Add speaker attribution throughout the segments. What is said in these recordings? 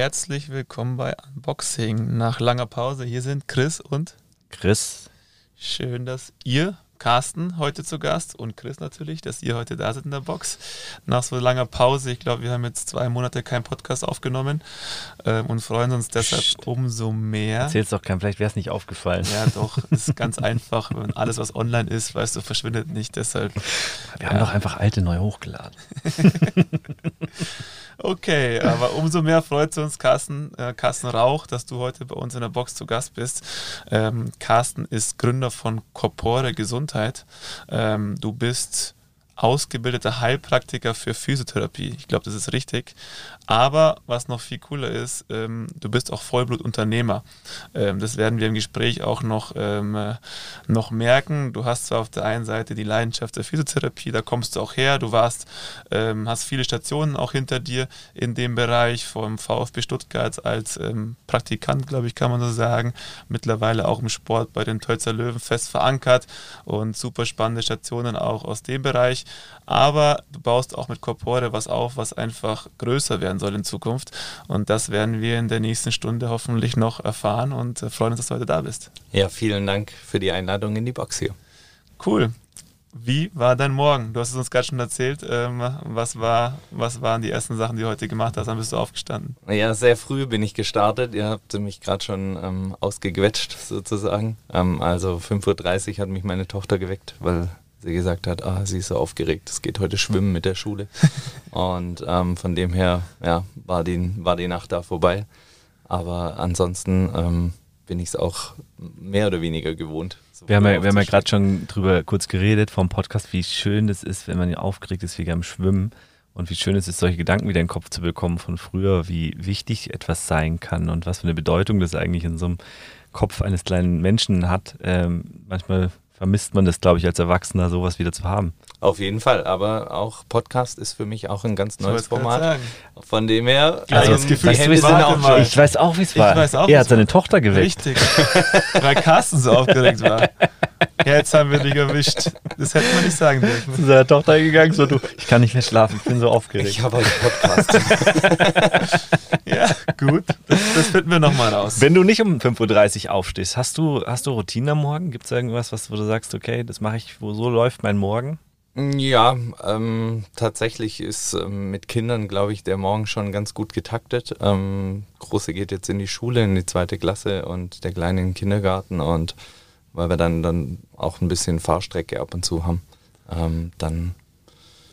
Speaker 1: herzlich willkommen bei Unboxing. Nach langer Pause, hier sind Chris und
Speaker 2: Chris.
Speaker 1: Schön, dass ihr Carsten heute zu Gast und Chris natürlich, dass ihr heute da seid in der Box. Nach so langer Pause, ich glaube, wir haben jetzt zwei Monate keinen Podcast aufgenommen äh, und freuen uns deshalb Psst. umso mehr.
Speaker 2: Erzähl's doch kein, vielleicht wäre es nicht aufgefallen.
Speaker 1: Ja, doch, ist ganz einfach. Wenn alles, was online ist, weißt du, verschwindet nicht. Deshalb.
Speaker 2: Wir ja. haben doch einfach alte neu hochgeladen.
Speaker 1: Okay, aber umso mehr freut es uns, Carsten, äh, Carsten Rauch, dass du heute bei uns in der Box zu Gast bist. Ähm, Carsten ist Gründer von Corpore Gesundheit. Ähm, du bist ausgebildeter Heilpraktiker für Physiotherapie. Ich glaube, das ist richtig. Aber was noch viel cooler ist, ähm, du bist auch Vollblutunternehmer. Ähm, das werden wir im Gespräch auch noch, ähm, äh, noch merken. Du hast zwar auf der einen Seite die Leidenschaft der Physiotherapie, da kommst du auch her. Du warst, ähm, hast viele Stationen auch hinter dir in dem Bereich, vom VfB Stuttgart als ähm, Praktikant, glaube ich, kann man so sagen. Mittlerweile auch im Sport bei den Tölzer Löwen fest verankert und super spannende Stationen auch aus dem Bereich. Aber du baust auch mit Corpore was auf, was einfach größer werden soll in Zukunft. Und das werden wir in der nächsten Stunde hoffentlich noch erfahren und äh, freuen uns, dass du heute da bist.
Speaker 3: Ja, vielen Dank für die Einladung in die Box hier.
Speaker 1: Cool. Wie war dein Morgen? Du hast es uns gerade schon erzählt. Ähm, was, war, was waren die ersten Sachen, die du heute gemacht hast? Dann bist du aufgestanden.
Speaker 3: Ja, sehr früh bin ich gestartet. Ihr habt mich gerade schon ähm, ausgequetscht sozusagen. Ähm, also 5.30 Uhr hat mich meine Tochter geweckt, weil sie gesagt hat, ah, sie ist so aufgeregt, es geht heute schwimmen mit der Schule. und ähm, von dem her, ja, war die, war die Nacht da vorbei. Aber ansonsten ähm, bin ich es auch mehr oder weniger gewohnt.
Speaker 2: So wir haben ja, wir haben ja gerade schon drüber kurz geredet vom Podcast, wie schön es ist, wenn man aufgeregt ist wie am Schwimmen. Und wie schön es ist, solche Gedanken wieder in den Kopf zu bekommen von früher, wie wichtig etwas sein kann und was für eine Bedeutung das eigentlich in so einem Kopf eines kleinen Menschen hat. Ähm, manchmal vermisst man das, glaube ich, als Erwachsener, sowas wieder zu haben.
Speaker 3: Auf jeden Fall, aber auch Podcast ist für mich auch ein ganz neues Format. Von dem her,
Speaker 2: also das Gefühl, weißt du, auch ich weiß auch, wie es war. Auch, er hat seine Tochter geweckt.
Speaker 1: Richtig, weil Carsten so aufgeregt war. Ja, jetzt haben wir dich erwischt. Das hätte man nicht sagen dürfen.
Speaker 2: Zu seiner Tochter gegangen, so du, ich kann nicht mehr schlafen, ich bin so aufgeregt.
Speaker 3: Ich habe heute Podcast.
Speaker 1: ja, gut. Das, das finden wir nochmal raus.
Speaker 2: Wenn du nicht um 5.30 Uhr aufstehst, hast du, hast du Routine am Morgen? Gibt es irgendwas, was, wo du sagst, okay, das mache ich, wo so läuft mein Morgen?
Speaker 3: Ja, ähm, tatsächlich ist ähm, mit Kindern, glaube ich, der Morgen schon ganz gut getaktet. Ähm, Große geht jetzt in die Schule, in die zweite Klasse und der Kleine in den Kindergarten und weil wir dann, dann auch ein bisschen Fahrstrecke ab und zu haben. Ähm, dann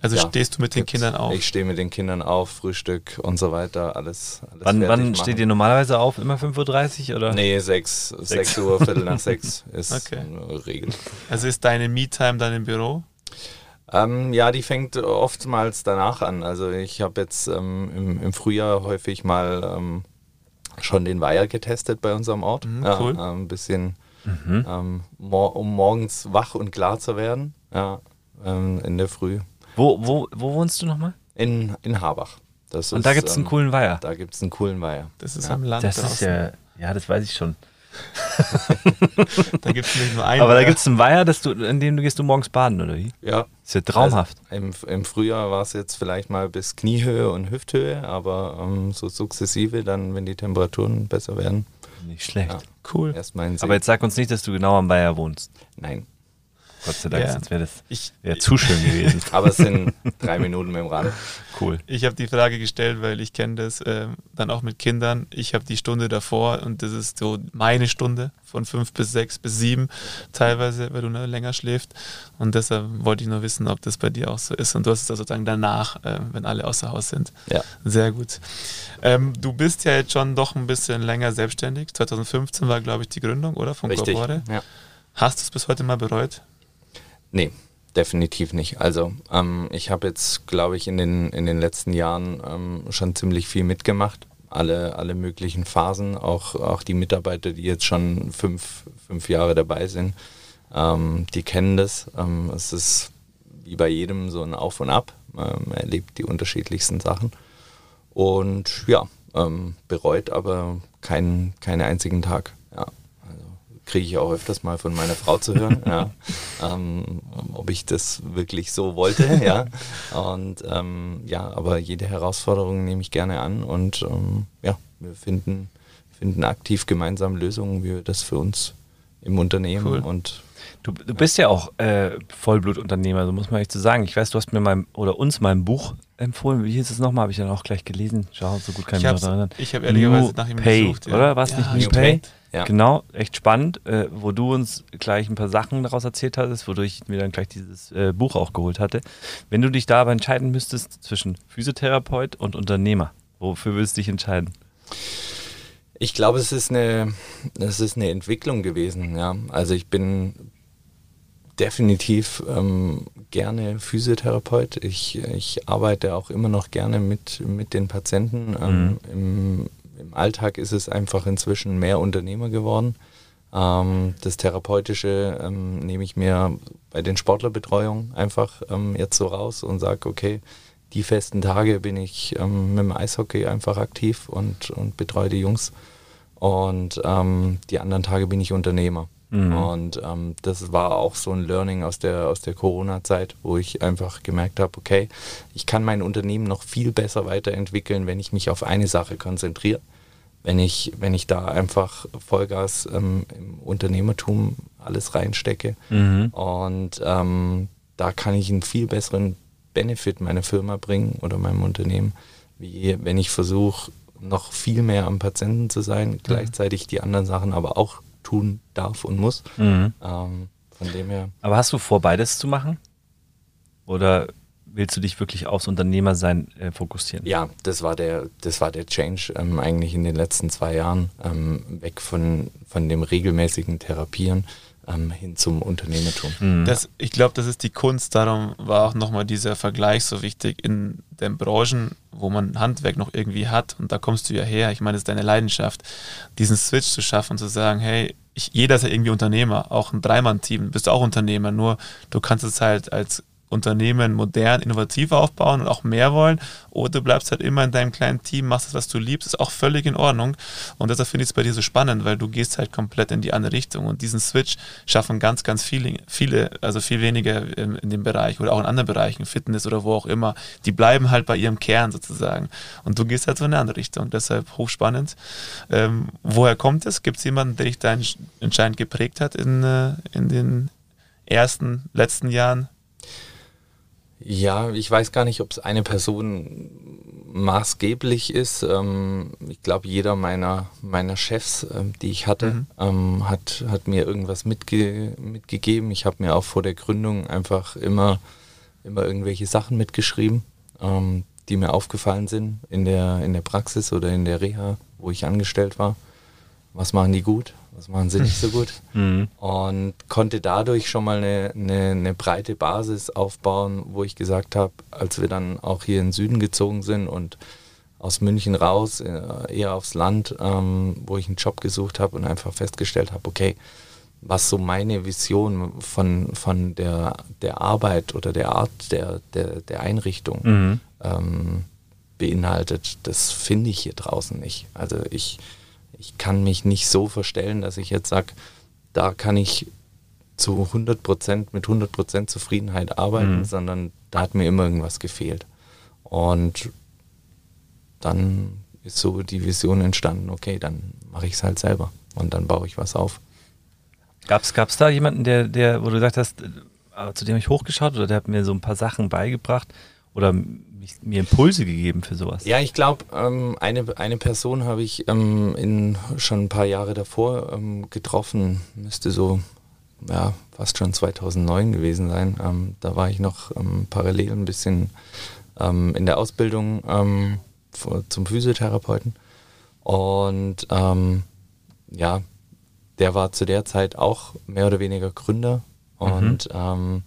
Speaker 1: also ja, stehst du mit den Kindern auf?
Speaker 3: Ich stehe mit den Kindern auf, Frühstück und so weiter, alles. alles
Speaker 2: wann wann steht ihr normalerweise auf? Immer 5.30 Uhr oder?
Speaker 3: Nee, 6, 6. 6 Uhr, Viertel nach 6 ist okay. eine Regel.
Speaker 1: Also ist deine Me-Time dann im Büro?
Speaker 3: Ähm, ja, die fängt oftmals danach an. Also ich habe jetzt ähm, im, im, Frühjahr häufig mal ähm, schon den Weiher getestet bei unserem Ort. Mhm, cool. Ja, ein bisschen mhm. ähm, mor um morgens wach und klar zu werden. Ja, ähm, in der Früh.
Speaker 2: Wo, wo, wo wohnst du nochmal?
Speaker 3: In, in Habach.
Speaker 2: Das und ist, da gibt es einen ähm, coolen Weiher.
Speaker 3: Da gibt es einen coolen Weiher.
Speaker 1: Das ist ja. am Land.
Speaker 2: Das draußen. ist ja, ja, das weiß ich schon.
Speaker 1: da gibt es nicht nur einen.
Speaker 2: Aber da gibt es einen Weiher, dass du, in dem du gehst du morgens baden, oder wie?
Speaker 3: Ja.
Speaker 2: ist ja traumhaft.
Speaker 3: Also im, Im Frühjahr war es jetzt vielleicht mal bis Kniehöhe und Hüfthöhe, aber ähm, so sukzessive dann, wenn die Temperaturen besser werden.
Speaker 2: Nicht schlecht. Ja.
Speaker 1: Cool.
Speaker 2: Erstmal Aber jetzt sag uns nicht, dass du genau am Weiher wohnst.
Speaker 3: Nein.
Speaker 2: Gott sei Dank, ja. sonst wäre das wär zu schön gewesen.
Speaker 3: Aber es sind drei Minuten mit dem Rad.
Speaker 2: Cool.
Speaker 1: Ich habe die Frage gestellt, weil ich kenne das äh, dann auch mit Kindern. Ich habe die Stunde davor und das ist so meine Stunde von fünf bis sechs bis sieben teilweise, weil du ne, länger schläfst. Und deshalb wollte ich nur wissen, ob das bei dir auch so ist. Und du hast es also dann danach, äh, wenn alle außer Haus sind.
Speaker 3: Ja.
Speaker 1: Sehr gut. Ähm, du bist ja jetzt schon doch ein bisschen länger selbstständig. 2015 war, glaube ich, die Gründung, oder?
Speaker 3: Von Richtig,
Speaker 1: Corpore. Ja. Hast du es bis heute mal bereut?
Speaker 3: Nee, definitiv nicht. Also ähm, ich habe jetzt, glaube ich, in den, in den letzten Jahren ähm, schon ziemlich viel mitgemacht. Alle, alle möglichen Phasen, auch, auch die Mitarbeiter, die jetzt schon fünf, fünf Jahre dabei sind, ähm, die kennen das. Ähm, es ist wie bei jedem so ein Auf und Ab. Ähm, er erlebt die unterschiedlichsten Sachen. Und ja, ähm, bereut aber keinen, keinen einzigen Tag kriege ich auch öfters mal von meiner Frau zu hören, ja, ähm, ob ich das wirklich so wollte, ja. Und ähm, ja, aber jede Herausforderung nehme ich gerne an und ähm, ja, wir finden, finden aktiv gemeinsam Lösungen, wie wir das für uns im Unternehmen cool. und
Speaker 2: Du, du bist ja auch äh, Vollblutunternehmer, so muss man echt so sagen. Ich weiß, du hast mir mal oder uns mal ein Buch empfohlen. Wie hieß es nochmal? Habe ich dann auch gleich gelesen. Schau, so gut kann ich mich noch erinnern.
Speaker 1: Ich habe ehrlicherweise nach ihm
Speaker 2: gesucht. Ja. Oder? War es ja, nicht New? Pay? Ja. Genau, echt spannend, äh, wo du uns gleich ein paar Sachen daraus erzählt hattest, wodurch ich mir dann gleich dieses äh, Buch auch geholt hatte. Wenn du dich da aber entscheiden müsstest zwischen Physiotherapeut und Unternehmer, wofür würdest du dich entscheiden?
Speaker 3: Ich glaube, es ist eine, es ist eine Entwicklung gewesen. Ja, also ich bin definitiv ähm, gerne Physiotherapeut. Ich, ich arbeite auch immer noch gerne mit, mit den Patienten. Ähm, mhm. im, Im Alltag ist es einfach inzwischen mehr Unternehmer geworden. Ähm, das Therapeutische ähm, nehme ich mir bei den Sportlerbetreuungen einfach ähm, jetzt so raus und sage, okay, die festen Tage bin ich ähm, mit dem Eishockey einfach aktiv und, und betreue die Jungs. Und die anderen Tage bin ich Unternehmer. Mhm. Und ähm, das war auch so ein Learning aus der, aus der Corona-Zeit, wo ich einfach gemerkt habe, okay, ich kann mein Unternehmen noch viel besser weiterentwickeln, wenn ich mich auf eine Sache konzentriere. Wenn ich, wenn ich da einfach Vollgas ähm, im Unternehmertum alles reinstecke. Mhm. Und ähm, da kann ich einen viel besseren Benefit meiner Firma bringen oder meinem Unternehmen, wie wenn ich versuche, noch viel mehr am Patienten zu sein, mhm. gleichzeitig die anderen Sachen aber auch tun darf und muss. Mhm. Ähm, von dem her.
Speaker 2: Aber hast du vor, beides zu machen? Oder willst du dich wirklich aufs Unternehmersein äh, fokussieren?
Speaker 3: Ja, das war der, das war der Change ähm, eigentlich in den letzten zwei Jahren, ähm, weg von, von dem regelmäßigen Therapieren ähm, hin zum Unternehmertum.
Speaker 1: Mhm. Das, ich glaube, das ist die Kunst, darum war auch nochmal dieser Vergleich so wichtig in den Branchen, wo man Handwerk noch irgendwie hat. Und da kommst du ja her, ich meine, das ist deine Leidenschaft, diesen Switch zu schaffen und zu sagen, hey, ich, jeder ist ja irgendwie Unternehmer, auch ein Dreimann-Team, bist du auch Unternehmer, nur du kannst es halt als Unternehmen modern, innovativ aufbauen und auch mehr wollen. Oder du bleibst halt immer in deinem kleinen Team, machst das, was du liebst, ist auch völlig in Ordnung. Und deshalb finde ich es bei dir so spannend, weil du gehst halt komplett in die andere Richtung. Und diesen Switch schaffen ganz, ganz viele, viele also viel weniger in, in dem Bereich oder auch in anderen Bereichen, Fitness oder wo auch immer. Die bleiben halt bei ihrem Kern sozusagen. Und du gehst halt so in eine andere Richtung. Deshalb hochspannend. Ähm, woher kommt es? Gibt es jemanden, der dich da entscheidend geprägt hat in, äh, in den ersten, letzten Jahren?
Speaker 3: Ja, ich weiß gar nicht, ob es eine Person maßgeblich ist. Ähm, ich glaube, jeder meiner, meiner Chefs, ähm, die ich hatte, mhm. ähm, hat, hat mir irgendwas mitge mitgegeben. Ich habe mir auch vor der Gründung einfach immer, immer irgendwelche Sachen mitgeschrieben, ähm, die mir aufgefallen sind in der, in der Praxis oder in der Reha, wo ich angestellt war. Was machen die gut? Was machen sie nicht so gut. Mhm. Und konnte dadurch schon mal eine, eine, eine, breite Basis aufbauen, wo ich gesagt habe, als wir dann auch hier in den Süden gezogen sind und aus München raus, äh, eher aufs Land, ähm, wo ich einen Job gesucht habe und einfach festgestellt habe, okay, was so meine Vision von, von der, der Arbeit oder der Art der, der, der Einrichtung mhm. ähm, beinhaltet, das finde ich hier draußen nicht. Also ich, ich kann mich nicht so verstellen, dass ich jetzt sage, da kann ich zu 100 Prozent, mit 100 Prozent Zufriedenheit arbeiten, mhm. sondern da hat mir immer irgendwas gefehlt. Und dann ist so die Vision entstanden, okay, dann mache ich es halt selber und dann baue ich was auf.
Speaker 2: Gab es da jemanden, der, der, wo du gesagt hast, äh, zu dem ich hochgeschaut oder der hat mir so ein paar Sachen beigebracht oder mir Impulse gegeben für sowas?
Speaker 3: Ja, ich glaube, ähm, eine, eine Person habe ich ähm, in, schon ein paar Jahre davor ähm, getroffen, müsste so ja, fast schon 2009 gewesen sein. Ähm, da war ich noch ähm, parallel ein bisschen ähm, in der Ausbildung zum Physiotherapeuten. Und ja, der war zu der Zeit auch mehr oder weniger Gründer und mhm.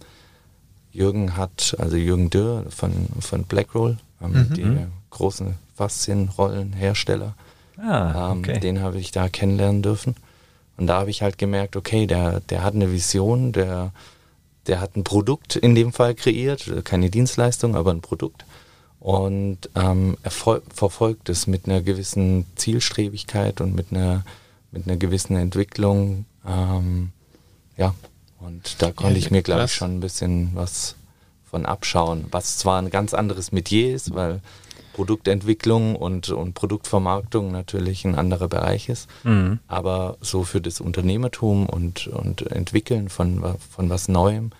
Speaker 3: Jürgen hat, also Jürgen Dürr von, von Blackroll, ähm, mhm. die großen Faszienrollenhersteller, ah, ähm, okay. ähm, den habe ich da kennenlernen dürfen. Und da habe ich halt gemerkt, okay, der, der hat eine Vision, der, der hat ein Produkt in dem Fall kreiert, keine Dienstleistung, aber ein Produkt. Und ähm, er verfolgt es mit einer gewissen Zielstrebigkeit und mit einer, mit einer gewissen Entwicklung. Ähm, ja, und da konnte ja, ich mir, glaube ich, schon ein bisschen was von abschauen, was zwar ein ganz anderes Metier ist, weil Produktentwicklung und, und Produktvermarktung natürlich ein anderer Bereich ist. Mhm. Aber so für das Unternehmertum und, und Entwickeln von, von was Neuem.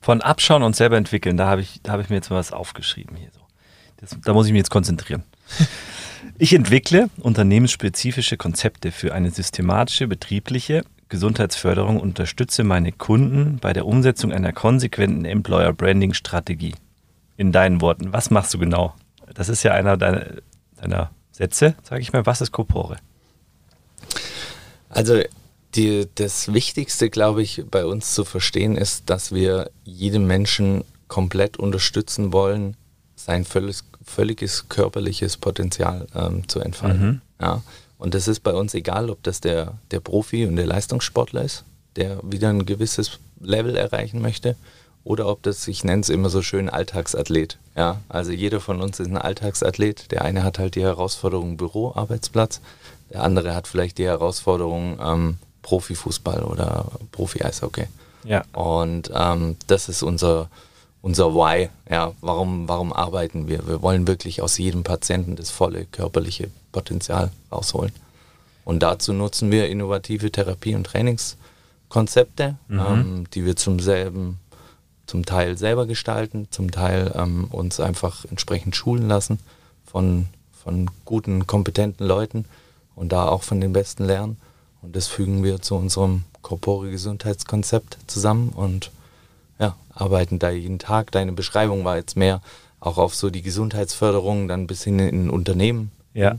Speaker 2: Von Abschauen und selber entwickeln, da habe ich, hab ich mir jetzt mal was aufgeschrieben hier so. Das, da muss ich mich jetzt konzentrieren. Ich entwickle unternehmensspezifische Konzepte für eine systematische, betriebliche Gesundheitsförderung und unterstütze meine Kunden bei der Umsetzung einer konsequenten Employer Branding Strategie. In deinen Worten, was machst du genau? Das ist ja einer deiner, deiner Sätze, sage ich mal. Was ist Corpore?
Speaker 3: Also die, das Wichtigste, glaube ich, bei uns zu verstehen ist, dass wir jedem Menschen komplett unterstützen wollen, sein völlig, völliges körperliches Potenzial ähm, zu entfalten. Mhm. Ja. Und das ist bei uns egal, ob das der, der Profi und der Leistungssportler ist, der wieder ein gewisses Level erreichen möchte, oder ob das, ich nenne es immer so schön, Alltagsathlet. Ja, also jeder von uns ist ein Alltagsathlet. Der eine hat halt die Herausforderung Büro, Arbeitsplatz, der andere hat vielleicht die Herausforderung ähm, Profifußball oder Profi-Eishockey. Ja. Und ähm, das ist unser, unser Why. Ja, warum, warum arbeiten wir? Wir wollen wirklich aus jedem Patienten das volle körperliche Potenzial rausholen. Und dazu nutzen wir innovative Therapie- und Trainingskonzepte, mhm. ähm, die wir zum selben zum Teil selber gestalten, zum Teil ähm, uns einfach entsprechend schulen lassen von, von guten, kompetenten Leuten und da auch von den Besten lernen. Und das fügen wir zu unserem Corpore-Gesundheitskonzept zusammen und ja, arbeiten da jeden Tag. Deine Beschreibung war jetzt mehr auch auf so die Gesundheitsförderung dann bis hin in Unternehmen.
Speaker 2: Ja.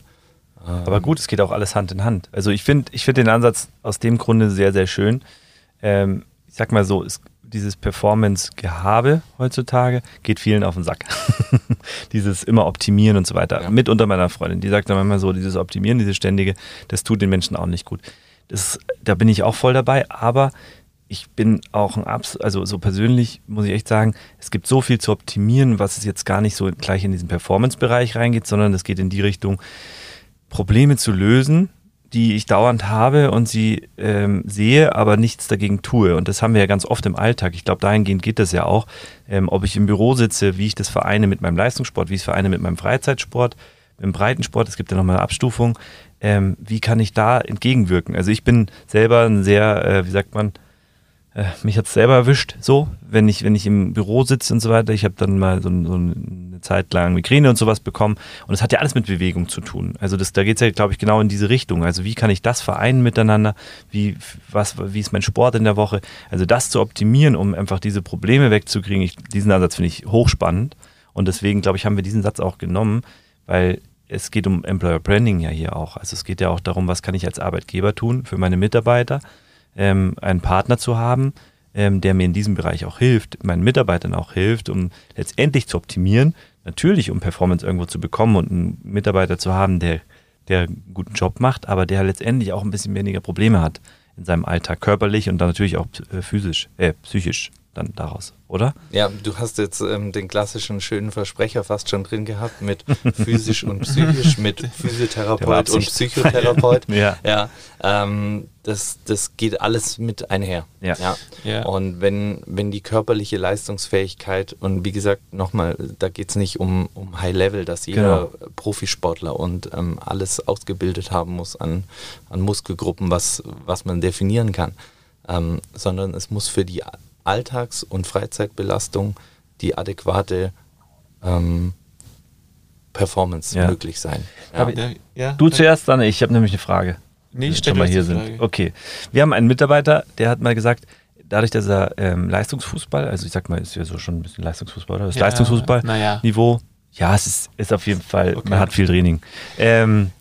Speaker 2: Ähm, Aber gut, es geht auch alles Hand in Hand. Also ich finde ich find den Ansatz aus dem Grunde sehr, sehr schön. Ähm, ich sag mal so, es, dieses Performance-Gehabe heutzutage geht vielen auf den Sack. dieses immer optimieren und so weiter. Ja. Mit unter meiner Freundin, die sagt dann manchmal so, dieses Optimieren, dieses ständige, das tut den Menschen auch nicht gut. Das, da bin ich auch voll dabei, aber ich bin auch ein Abs also so persönlich muss ich echt sagen, es gibt so viel zu optimieren, was es jetzt gar nicht so gleich in diesen Performance-Bereich reingeht, sondern es geht in die Richtung, Probleme zu lösen, die ich dauernd habe und sie ähm, sehe, aber nichts dagegen tue. Und das haben wir ja ganz oft im Alltag. Ich glaube, dahingehend geht das ja auch. Ähm, ob ich im Büro sitze, wie ich das vereine mit meinem Leistungssport, wie ich es vereine mit meinem Freizeitsport, dem Breitensport, es gibt ja nochmal eine Abstufung. Ähm, wie kann ich da entgegenwirken? Also ich bin selber ein sehr, äh, wie sagt man, äh, mich hat es selber erwischt, so, wenn ich, wenn ich im Büro sitze und so weiter. Ich habe dann mal so, so, eine Zeit lang Migräne und sowas bekommen. Und es hat ja alles mit Bewegung zu tun. Also das, da geht es ja, glaube ich, genau in diese Richtung. Also wie kann ich das vereinen miteinander? Wie, was, wie ist mein Sport in der Woche? Also das zu optimieren, um einfach diese Probleme wegzukriegen. Ich, diesen Ansatz finde ich hochspannend. Und deswegen, glaube ich, haben wir diesen Satz auch genommen, weil es geht um Employer Branding ja hier auch. Also es geht ja auch darum, was kann ich als Arbeitgeber tun für meine Mitarbeiter ähm, einen Partner zu haben, ähm, der mir in diesem Bereich auch hilft, meinen Mitarbeitern auch hilft, um letztendlich zu optimieren. Natürlich, um Performance irgendwo zu bekommen und einen Mitarbeiter zu haben, der, der einen guten Job macht, aber der letztendlich auch ein bisschen weniger Probleme hat in seinem Alltag, körperlich und dann natürlich auch äh, physisch, äh, psychisch dann daraus, oder?
Speaker 3: Ja, du hast jetzt ähm, den klassischen schönen Versprecher fast schon drin gehabt mit physisch und psychisch, mit Physiotherapeut und Psychotherapeut. ja. ja ähm, das, das geht alles mit einher. Ja. ja. ja. Und wenn, wenn die körperliche Leistungsfähigkeit, und wie gesagt, nochmal, da geht es nicht um, um High Level, dass jeder genau. Profisportler und ähm, alles ausgebildet haben muss an, an Muskelgruppen, was, was man definieren kann. Ähm, sondern es muss für die Alltags- und Freizeitbelastung die adäquate ähm, Performance ja. möglich sein.
Speaker 2: Ja. Ja, du zuerst, dann ich. habe nämlich eine Frage.
Speaker 1: Nee, ich stelle mal hier sind. Frage.
Speaker 2: Okay. Wir haben einen Mitarbeiter, der hat mal gesagt, dadurch, dass er ähm, Leistungsfußball, also ich sag mal, ist ja so schon ein bisschen Leistungsfußball, oder? Das ja, Leistungsfußball-Niveau, ja. es ist, ist auf jeden Fall, okay. man hat viel Training. Ähm,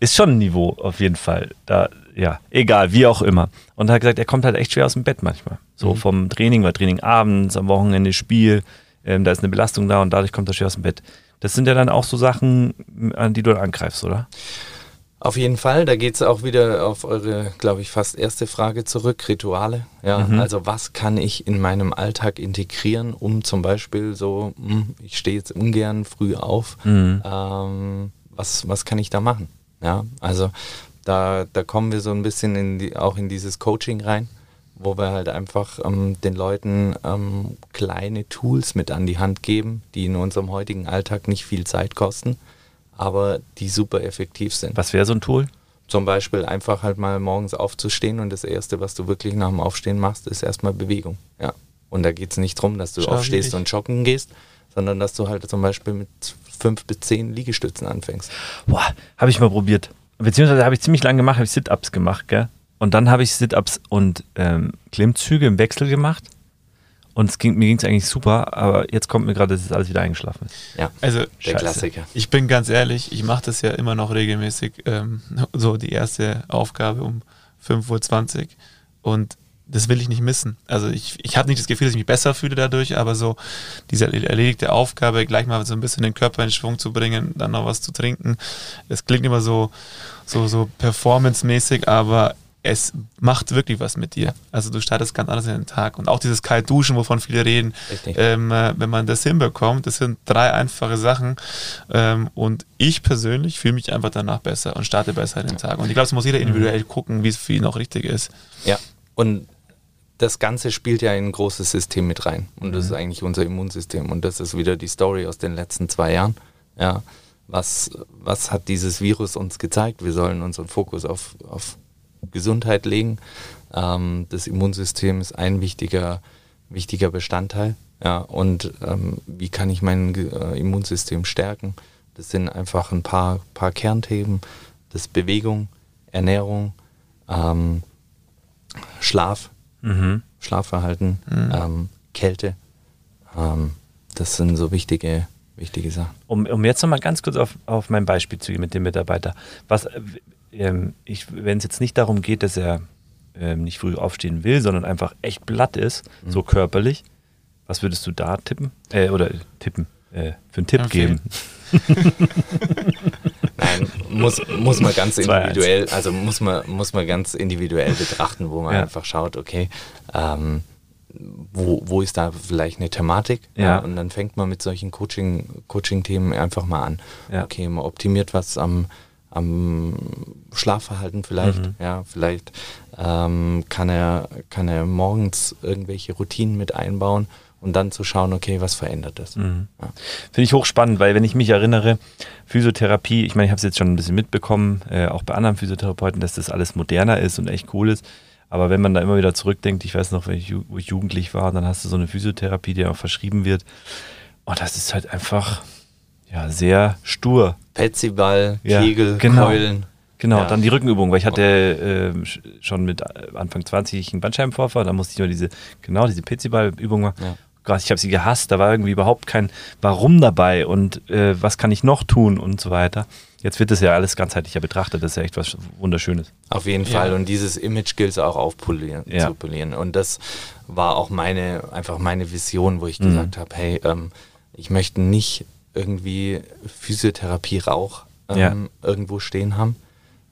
Speaker 2: ist schon ein Niveau auf jeden Fall. Da ja, egal, wie auch immer. Und er hat gesagt, er kommt halt echt schwer aus dem Bett manchmal. So mhm. vom Training, weil Training abends, am Wochenende Spiel, ähm, da ist eine Belastung da und dadurch kommt er schwer aus dem Bett. Das sind ja dann auch so Sachen, an die du angreifst, oder?
Speaker 3: Auf jeden Fall, da geht es auch wieder auf eure, glaube ich, fast erste Frage zurück, Rituale. Ja, mhm. also was kann ich in meinem Alltag integrieren, um zum Beispiel so, hm, ich stehe jetzt ungern früh auf, mhm. ähm, was, was kann ich da machen? Ja, also da, da kommen wir so ein bisschen in die, auch in dieses Coaching rein, wo wir halt einfach ähm, den Leuten ähm, kleine Tools mit an die Hand geben, die in unserem heutigen Alltag nicht viel Zeit kosten, aber die super effektiv sind.
Speaker 2: Was wäre so ein Tool?
Speaker 3: Zum Beispiel einfach halt mal morgens aufzustehen und das Erste, was du wirklich nach dem Aufstehen machst, ist erstmal Bewegung. Ja. Und da geht es nicht darum, dass du
Speaker 1: Schau,
Speaker 3: aufstehst
Speaker 1: ich.
Speaker 3: und joggen gehst, sondern dass du halt zum Beispiel mit fünf bis zehn Liegestützen anfängst.
Speaker 2: Boah, habe ich mal probiert. Beziehungsweise habe ich ziemlich lange gemacht, habe ich Sit-Ups gemacht, gell? Und dann habe ich Sit-Ups und ähm, Klimmzüge im Wechsel gemacht. Und es ging, mir ging es eigentlich super, aber jetzt kommt mir gerade, dass es alles wieder eingeschlafen ist.
Speaker 3: Ja,
Speaker 1: Also
Speaker 3: der
Speaker 2: Scheiße.
Speaker 3: Klassiker.
Speaker 1: ich bin ganz ehrlich, ich mache das ja immer noch regelmäßig, ähm, so die erste Aufgabe um 5.20 Uhr und das will ich nicht missen. Also ich, ich habe nicht das Gefühl, dass ich mich besser fühle dadurch, aber so diese erledigte Aufgabe, gleich mal so ein bisschen den Körper in Schwung zu bringen, dann noch was zu trinken, es klingt immer so, so, so performancemäßig, aber es macht wirklich was mit dir. Also du startest ganz anders in den Tag. Und auch dieses Kaltduschen, wovon viele reden, ähm, äh, wenn man das hinbekommt, das sind drei einfache Sachen. Ähm, und ich persönlich fühle mich einfach danach besser und starte besser in den Tag. Und ich glaube, es muss jeder individuell gucken, wie es für ihn auch richtig ist.
Speaker 3: Ja, und das Ganze spielt ja in ein großes System mit rein. Und das ist eigentlich unser Immunsystem. Und das ist wieder die Story aus den letzten zwei Jahren. Ja, was, was hat dieses Virus uns gezeigt? Wir sollen unseren Fokus auf, auf Gesundheit legen. Ähm, das Immunsystem ist ein wichtiger, wichtiger Bestandteil. Ja, und ähm, wie kann ich mein äh, Immunsystem stärken? Das sind einfach ein paar, paar Kernthemen. Das ist Bewegung, Ernährung, ähm, Schlaf,
Speaker 2: Mhm.
Speaker 3: Schlafverhalten, ähm, Kälte. Ähm, das sind so wichtige, wichtige Sachen.
Speaker 2: Um, um jetzt nochmal ganz kurz auf, auf mein Beispiel zu gehen mit dem Mitarbeiter. Was, äh, ähm, ich, wenn es jetzt nicht darum geht, dass er ähm, nicht früh aufstehen will, sondern einfach echt blatt ist, so körperlich, was würdest du da tippen? Äh, oder tippen, äh, für einen Tipp
Speaker 1: Okay.
Speaker 2: geben?
Speaker 3: Nein, muss, muss man ganz
Speaker 2: 2-1.
Speaker 3: individuell, also muss man, muss man ganz individuell betrachten, wo man
Speaker 2: Ja.
Speaker 3: einfach schaut, okay, ähm, wo, wo ist da vielleicht eine Thematik?
Speaker 2: Ja.
Speaker 3: und dann fängt man mit solchen Coaching, Coaching-Themen einfach mal an.
Speaker 2: Ja.
Speaker 3: Okay, man optimiert was am, am Schlafverhalten vielleicht,
Speaker 2: Mhm.
Speaker 3: ja, vielleicht ähm, kann er, kann er morgens irgendwelche Routinen mit einbauen und dann zu schauen, okay, was verändert das?
Speaker 2: Mhm.
Speaker 3: Ja.
Speaker 2: Finde ich hochspannend, weil wenn ich mich erinnere, Physiotherapie, ich meine, ich habe es jetzt schon ein bisschen mitbekommen, äh, auch bei anderen Physiotherapeuten, dass das alles moderner ist und echt cool ist. Aber wenn man da immer wieder zurückdenkt, ich weiß noch, wenn ich, wo ich jugendlich war, dann hast du so eine Physiotherapie, die auch verschrieben wird. Und das ist halt einfach ja, sehr stur.
Speaker 3: Petsyball,
Speaker 2: Ja,
Speaker 3: Kegel,
Speaker 2: genau.
Speaker 3: Keulen.
Speaker 2: Genau,
Speaker 3: Ja.
Speaker 2: dann die Rückenübung, weil ich hatte sch- schon mit äh, Anfang 20 einen Bandscheibenvorfall, da musste ich nur diese, genau, diese Petsyball-Übung machen.
Speaker 3: Ja.
Speaker 2: Gott, ich habe sie gehasst, da war irgendwie überhaupt kein Warum dabei und äh, was kann ich noch tun und so weiter. Jetzt wird das ja alles ganzheitlicher betrachtet, das ist ja echt was Wunderschönes.
Speaker 3: Auf jeden
Speaker 1: Ja.
Speaker 3: Fall. Und dieses Image gilt es auch aufpolieren,
Speaker 2: Ja.
Speaker 3: zu polieren. Und das war auch meine, einfach meine Vision, wo ich
Speaker 2: Mhm.
Speaker 3: gesagt habe, hey, ähm, ich möchte nicht irgendwie Physiotherapie-Rauch ähm,
Speaker 2: Ja.
Speaker 3: irgendwo stehen haben,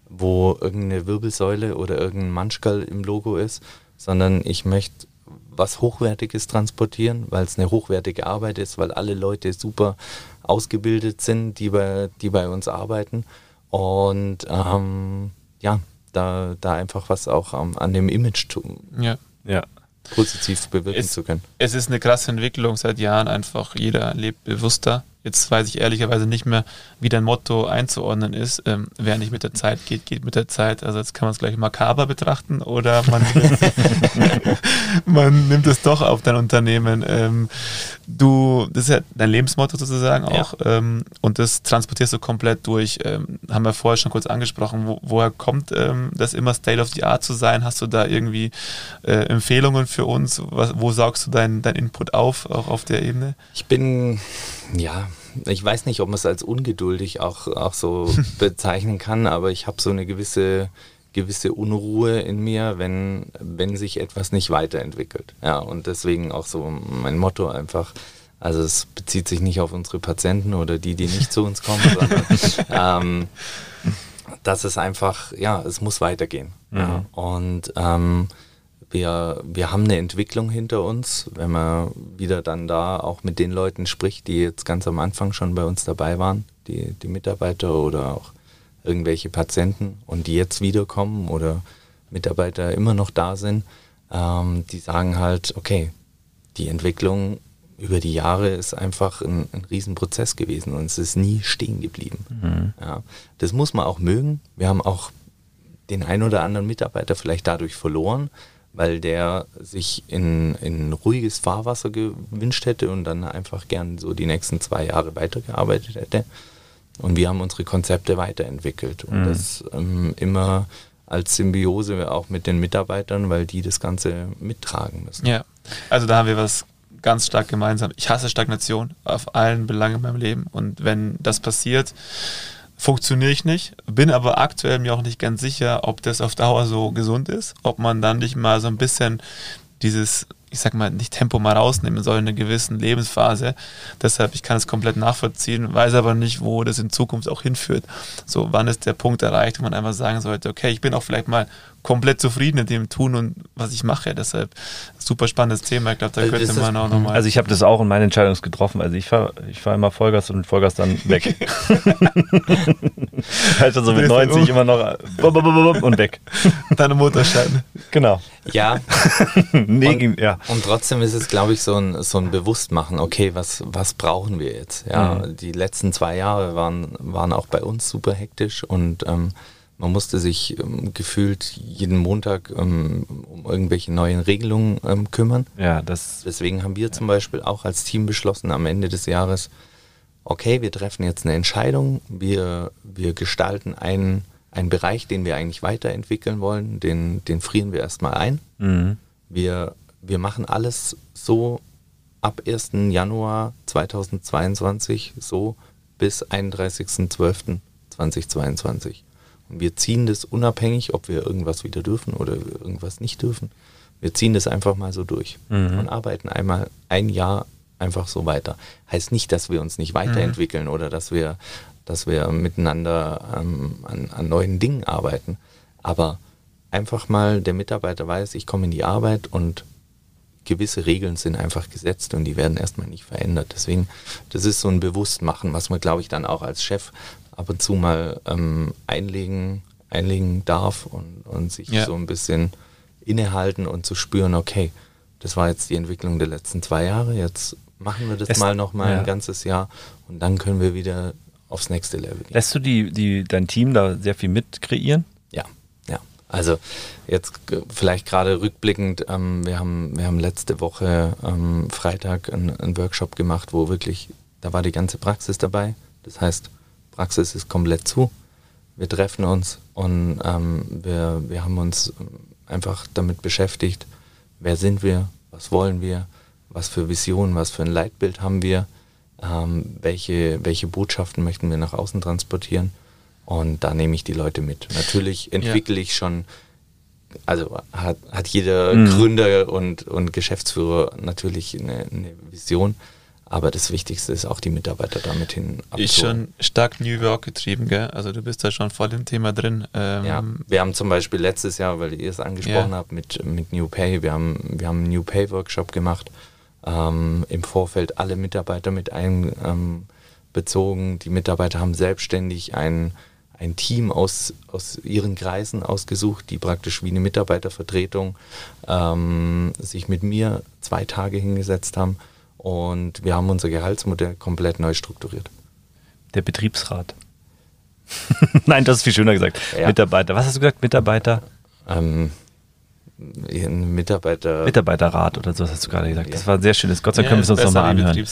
Speaker 3: wo irgendeine Wirbelsäule oder irgendein Manschgal im Logo ist, sondern ich möchte was Hochwertiges transportieren, weil es eine hochwertige Arbeit ist, weil alle Leute super ausgebildet sind, die bei, die bei uns arbeiten. Und ähm, ja, da, da einfach was auch ähm, an dem Image tu-
Speaker 1: Ja.
Speaker 2: Ja.
Speaker 3: positiv bewirken
Speaker 1: Es-
Speaker 3: zu können.
Speaker 1: Es ist eine krasse Entwicklung seit Jahren einfach. Jeder lebt bewusster. Jetzt weiß ich ehrlicherweise nicht mehr, wie dein Motto einzuordnen ist. Ähm, wer nicht mit der Zeit geht, geht mit der Zeit. Also jetzt kann man es gleich makaber betrachten oder man, man nimmt es doch auf dein Unternehmen. Ähm, du, das ist ja dein Lebensmotto sozusagen auch. Ähm, und das transportierst du komplett durch. Ähm, haben wir vorher schon kurz angesprochen. Wo, woher kommt ähm, das immer State of the Art zu sein? Hast du da irgendwie äh, Empfehlungen für uns? Was, wo saugst du deinen dein Input auf, auch auf der Ebene?
Speaker 3: Ich bin, ja, ich weiß nicht, ob man es als ungeduldig auch, auch so bezeichnen kann, aber ich habe so eine gewisse, gewisse Unruhe in mir, wenn, wenn sich etwas nicht weiterentwickelt. Ja, und deswegen auch so mein Motto einfach. Also es bezieht sich nicht auf unsere Patienten oder die, die nicht zu uns kommen, sondern ähm, dass es einfach, ja, es muss weitergehen. Ja. Und ähm, wir, wir haben eine Entwicklung hinter uns, wenn man wieder dann da auch mit den Leuten spricht, die jetzt ganz am Anfang schon bei uns dabei waren, die, die Mitarbeiter oder auch irgendwelche Patienten und die jetzt wiederkommen oder Mitarbeiter immer noch da sind. ähm, die sagen halt, okay, die Entwicklung über die Jahre ist einfach ein, ein Riesenprozess gewesen und es ist nie stehen geblieben. Mhm. Ja, das muss man auch mögen. Wir haben auch den ein oder anderen Mitarbeiter vielleicht dadurch verloren, weil der sich in, in ruhiges Fahrwasser gewünscht hätte und dann einfach gern so die nächsten zwei Jahre weitergearbeitet hätte. Und wir haben unsere Konzepte weiterentwickelt und mhm. das ähm, immer als Symbiose auch mit den Mitarbeitern, weil die das Ganze mittragen müssen.
Speaker 1: Ja, also da haben wir was ganz stark gemeinsam. Ich hasse Stagnation auf allen Belangen in meinem Leben und wenn das passiert, funktioniere ich nicht, bin aber aktuell mir auch nicht ganz sicher, ob das auf Dauer so gesund ist, ob man dann nicht mal so ein bisschen dieses, ich sag mal, nicht Tempo mal rausnehmen soll in einer gewissen Lebensphase. Deshalb, ich kann es komplett nachvollziehen, weiß aber nicht, wo das in Zukunft auch hinführt. So, wann ist der Punkt erreicht, wo man einfach sagen sollte, okay, ich bin auch vielleicht mal komplett zufrieden mit dem Tun und was ich mache. Deshalb super spannendes Thema. Ich glaube, da also könnte man auch nochmal.
Speaker 2: Also ich habe das auch in meinen Entscheidungen getroffen. Also ich fahre ich fahr immer Vollgas und Vollgas dann weg. halt so mit 90 immer noch und weg.
Speaker 1: Deine Motorschein.
Speaker 3: Genau. Ja. nee, und, ja. Und trotzdem ist es, glaube ich, so ein, so ein Bewusstmachen, okay, was, was brauchen wir jetzt? Ja, mhm. die letzten zwei Jahre waren, waren auch bei uns super hektisch und ähm, man musste sich ähm, gefühlt jeden Montag ähm, um irgendwelche neuen Regelungen ähm, kümmern.
Speaker 2: Ja, das.
Speaker 3: Deswegen haben wir zum Beispiel auch als Team beschlossen, am Ende des Jahres, okay, wir treffen jetzt eine Entscheidung, wir, wir gestalten einen, einen Bereich, den wir eigentlich weiterentwickeln wollen, den, den frieren wir erstmal ein. Mhm. Wir, wir machen alles so ab 1. Januar 2022 so bis 31.12.2022. Und wir ziehen das unabhängig, ob wir irgendwas wieder dürfen oder irgendwas nicht dürfen. Wir ziehen das einfach mal so durch mhm. und arbeiten einmal ein Jahr einfach so weiter. Heißt nicht, dass wir uns nicht weiterentwickeln mhm. oder dass wir, dass wir miteinander ähm, an, an neuen Dingen arbeiten. Aber einfach mal der Mitarbeiter weiß, ich komme in die Arbeit und gewisse Regeln sind einfach gesetzt und die werden erstmal nicht verändert. Deswegen, das ist so ein Bewusstmachen, was man, glaube ich, dann auch als Chef ab und zu mal ähm, einlegen, einlegen darf und, und sich ja. so ein bisschen innehalten und zu spüren, okay, das war jetzt die Entwicklung der letzten zwei Jahre, jetzt machen wir das es, mal noch mal ja. ein ganzes Jahr und dann können wir wieder aufs nächste Level gehen.
Speaker 2: Lässt du die, die, dein Team da sehr viel mit kreieren?
Speaker 3: Ja, ja. Also jetzt vielleicht gerade rückblickend, ähm, wir, haben, wir haben letzte Woche ähm, Freitag einen, einen Workshop gemacht, wo wirklich, da war die ganze Praxis dabei. Das heißt, Praxis ist komplett zu. Wir treffen uns und ähm, wir, wir haben uns einfach damit beschäftigt, wer sind wir, was wollen wir, was für Visionen, was für ein Leitbild haben wir, ähm, welche, welche Botschaften möchten wir nach außen transportieren. Und da nehme ich die Leute mit. Natürlich entwickle ja. ich schon, also hat, hat jeder mhm. Gründer und, und Geschäftsführer natürlich eine, eine Vision. Aber das Wichtigste ist auch die Mitarbeiter damit hin.
Speaker 1: Ist schon stark New York getrieben, gell? Also du bist da schon voll im Thema drin.
Speaker 3: Ähm ja, wir haben zum Beispiel letztes Jahr, weil ihr es angesprochen ja. habt, mit, mit New Pay, wir haben, wir haben einen New Pay Workshop gemacht, ähm, im Vorfeld alle Mitarbeiter mit einbezogen. Ähm, die Mitarbeiter haben selbstständig ein, ein Team aus, aus ihren Kreisen ausgesucht, die praktisch wie eine Mitarbeitervertretung ähm, sich mit mir zwei Tage hingesetzt haben und wir haben unser Gehaltsmodell komplett neu strukturiert.
Speaker 2: Der Betriebsrat. Nein, das ist viel schöner gesagt. Ja. Mitarbeiter. Was hast du gesagt? Mitarbeiter? Ähm,
Speaker 3: Mitarbeiter.
Speaker 2: Mitarbeiterrat oder so hast du gerade gesagt. Ja. Das war ein sehr schönes. Gott sei Dank ja, können wir es uns nochmal anhören.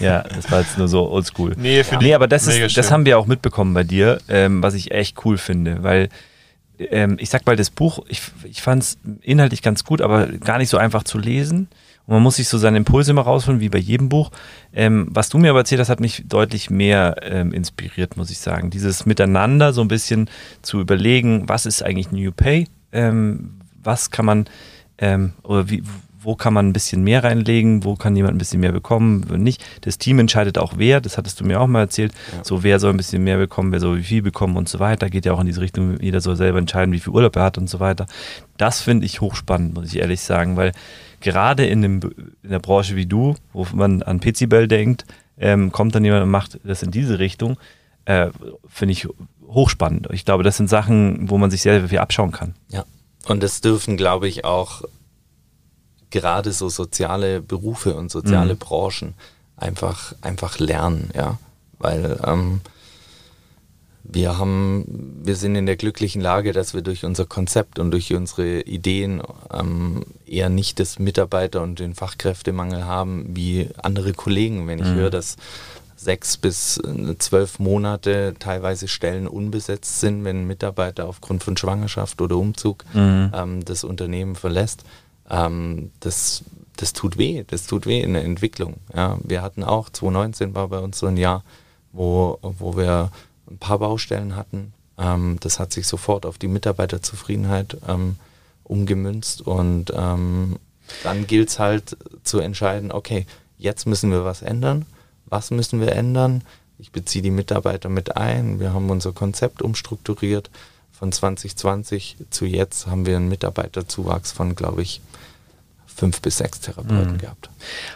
Speaker 2: ja, das war jetzt nur so oldschool. Nee, nee aber das, ist, das haben wir auch mitbekommen bei dir, ähm, was ich echt cool finde, weil ähm, ich sag mal, das Buch, ich, ich fand es inhaltlich ganz gut, aber gar nicht so einfach zu lesen. Und man muss sich so seine Impulse immer rausholen, wie bei jedem Buch. Ähm, was du mir aber erzählt hast, hat mich deutlich mehr ähm, inspiriert, muss ich sagen. Dieses Miteinander so ein bisschen zu überlegen, was ist eigentlich New Pay? Ähm, was kann man, ähm, oder wie, wo kann man ein bisschen mehr reinlegen, wo kann jemand ein bisschen mehr bekommen, wenn nicht. Das Team entscheidet auch wer, das hattest du mir auch mal erzählt, ja. so wer soll ein bisschen mehr bekommen, wer soll wie viel bekommen und so weiter. Geht ja auch in diese Richtung, jeder soll selber entscheiden, wie viel Urlaub er hat und so weiter. Das finde ich hochspannend, muss ich ehrlich sagen, weil gerade in, dem, in der Branche wie du, wo man an Pizibel denkt, ähm, kommt dann jemand und macht das in diese Richtung, äh, finde ich hochspannend. Ich glaube, das sind Sachen, wo man sich sehr, sehr viel abschauen kann.
Speaker 3: Ja, und das dürfen, glaube ich, auch gerade so soziale Berufe und soziale
Speaker 2: Mhm.
Speaker 3: Branchen einfach, einfach lernen, ja. Weil ähm, wir haben, wir sind in der glücklichen Lage, dass wir durch unser Konzept und durch unsere Ideen ähm, eher nicht das Mitarbeiter- und den Fachkräftemangel haben wie andere Kollegen. Wenn ich
Speaker 2: Mhm.
Speaker 3: höre, dass sechs bis äh, zwölf Monate teilweise Stellen unbesetzt sind, wenn ein Mitarbeiter aufgrund von Schwangerschaft oder Umzug
Speaker 2: Mhm.
Speaker 3: ähm, das Unternehmen verlässt, ähm, das, das tut weh, das tut weh in der Entwicklung. Ja, wir hatten auch, 2019 war bei uns so ein Jahr, wo, wo wir ein paar Baustellen hatten. Ähm, das hat sich sofort auf die Mitarbeiterzufriedenheit ähm, umgemünzt und ähm, dann gilt es halt zu entscheiden, okay, jetzt müssen wir was ändern. Was müssen wir ändern? Ich beziehe die Mitarbeiter mit ein. Wir haben unser Konzept umstrukturiert. Von 2020 zu jetzt haben wir einen Mitarbeiterzuwachs von, glaube ich, fünf bis sechs Therapeuten
Speaker 2: Mhm.
Speaker 3: gehabt.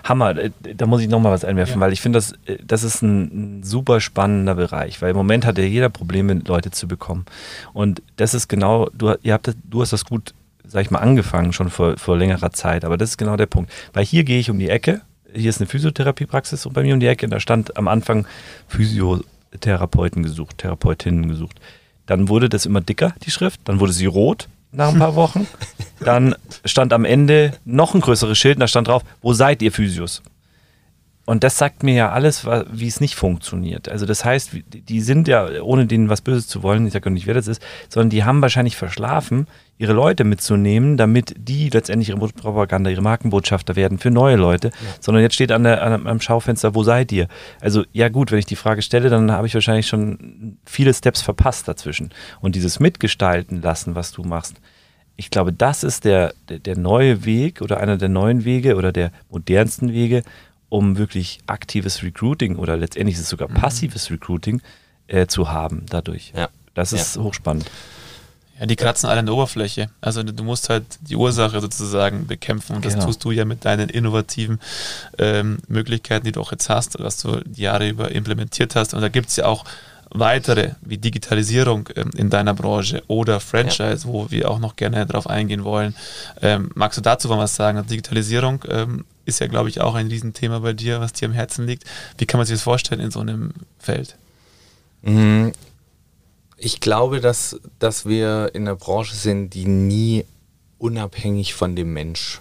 Speaker 2: Hammer, äh, da muss ich nochmal was einwerfen,
Speaker 1: Ja.
Speaker 2: weil ich finde, das, äh, das ist ein, ein super spannender Bereich, weil im Moment hat ja jeder Probleme, Leute zu bekommen. Und das ist genau, du, ihr habt das, du hast das gut, sag ich mal, angefangen, schon vor, vor längerer Zeit, aber das ist genau der Punkt. Weil hier gehe ich um die Ecke, hier ist eine Physiotherapiepraxis und bei mir um die Ecke, da stand am Anfang Physiotherapeuten gesucht, Therapeutinnen gesucht. Dann wurde das immer dicker, die Schrift, dann wurde sie rot nach ein paar Wochen. Dann stand am Ende noch ein größeres Schild und da stand drauf, wo seid ihr Physios? Und das sagt mir ja alles, wie es nicht funktioniert. Also das heißt, die sind ja, ohne denen was Böses zu wollen, ich sage auch nicht, wer das ist, sondern die haben wahrscheinlich verschlafen, ihre Leute mitzunehmen, damit die letztendlich ihre Propaganda, ihre Markenbotschafter werden für neue Leute. Sondern jetzt steht an der, an, am Schaufenster, wo seid ihr? Also ja gut, wenn ich die Frage stelle, dann habe ich wahrscheinlich schon viele Steps verpasst dazwischen. Und dieses Mitgestalten lassen, was du machst, ich glaube, das ist der, der, der neue Weg oder einer der neuen Wege oder der modernsten Wege, um wirklich aktives Recruiting oder letztendlich ist es sogar passives Recruiting äh, zu haben dadurch.
Speaker 3: Ja.
Speaker 2: Das ist hochspannend.
Speaker 1: Ja, die kratzen alle an der Oberfläche. Also du musst halt die Ursache sozusagen bekämpfen und das
Speaker 2: Genau.
Speaker 1: tust du ja mit deinen innovativen ähm, Möglichkeiten, die du auch jetzt hast, was du die Jahre über implementiert hast. Und da gibt es ja auch weitere, wie Digitalisierung ähm, in deiner Branche oder Franchise, wo wir auch noch gerne drauf eingehen wollen. Ähm, magst du dazu mal was sagen? Also Digitalisierung ähm, ist ja, glaube ich, auch ein Riesenthema bei dir, was dir am Herzen liegt. Wie kann man sich das vorstellen in so einem Feld?
Speaker 3: Mm, Ich glaube, dass, dass wir in einer Branche sind, die nie unabhängig von dem Mensch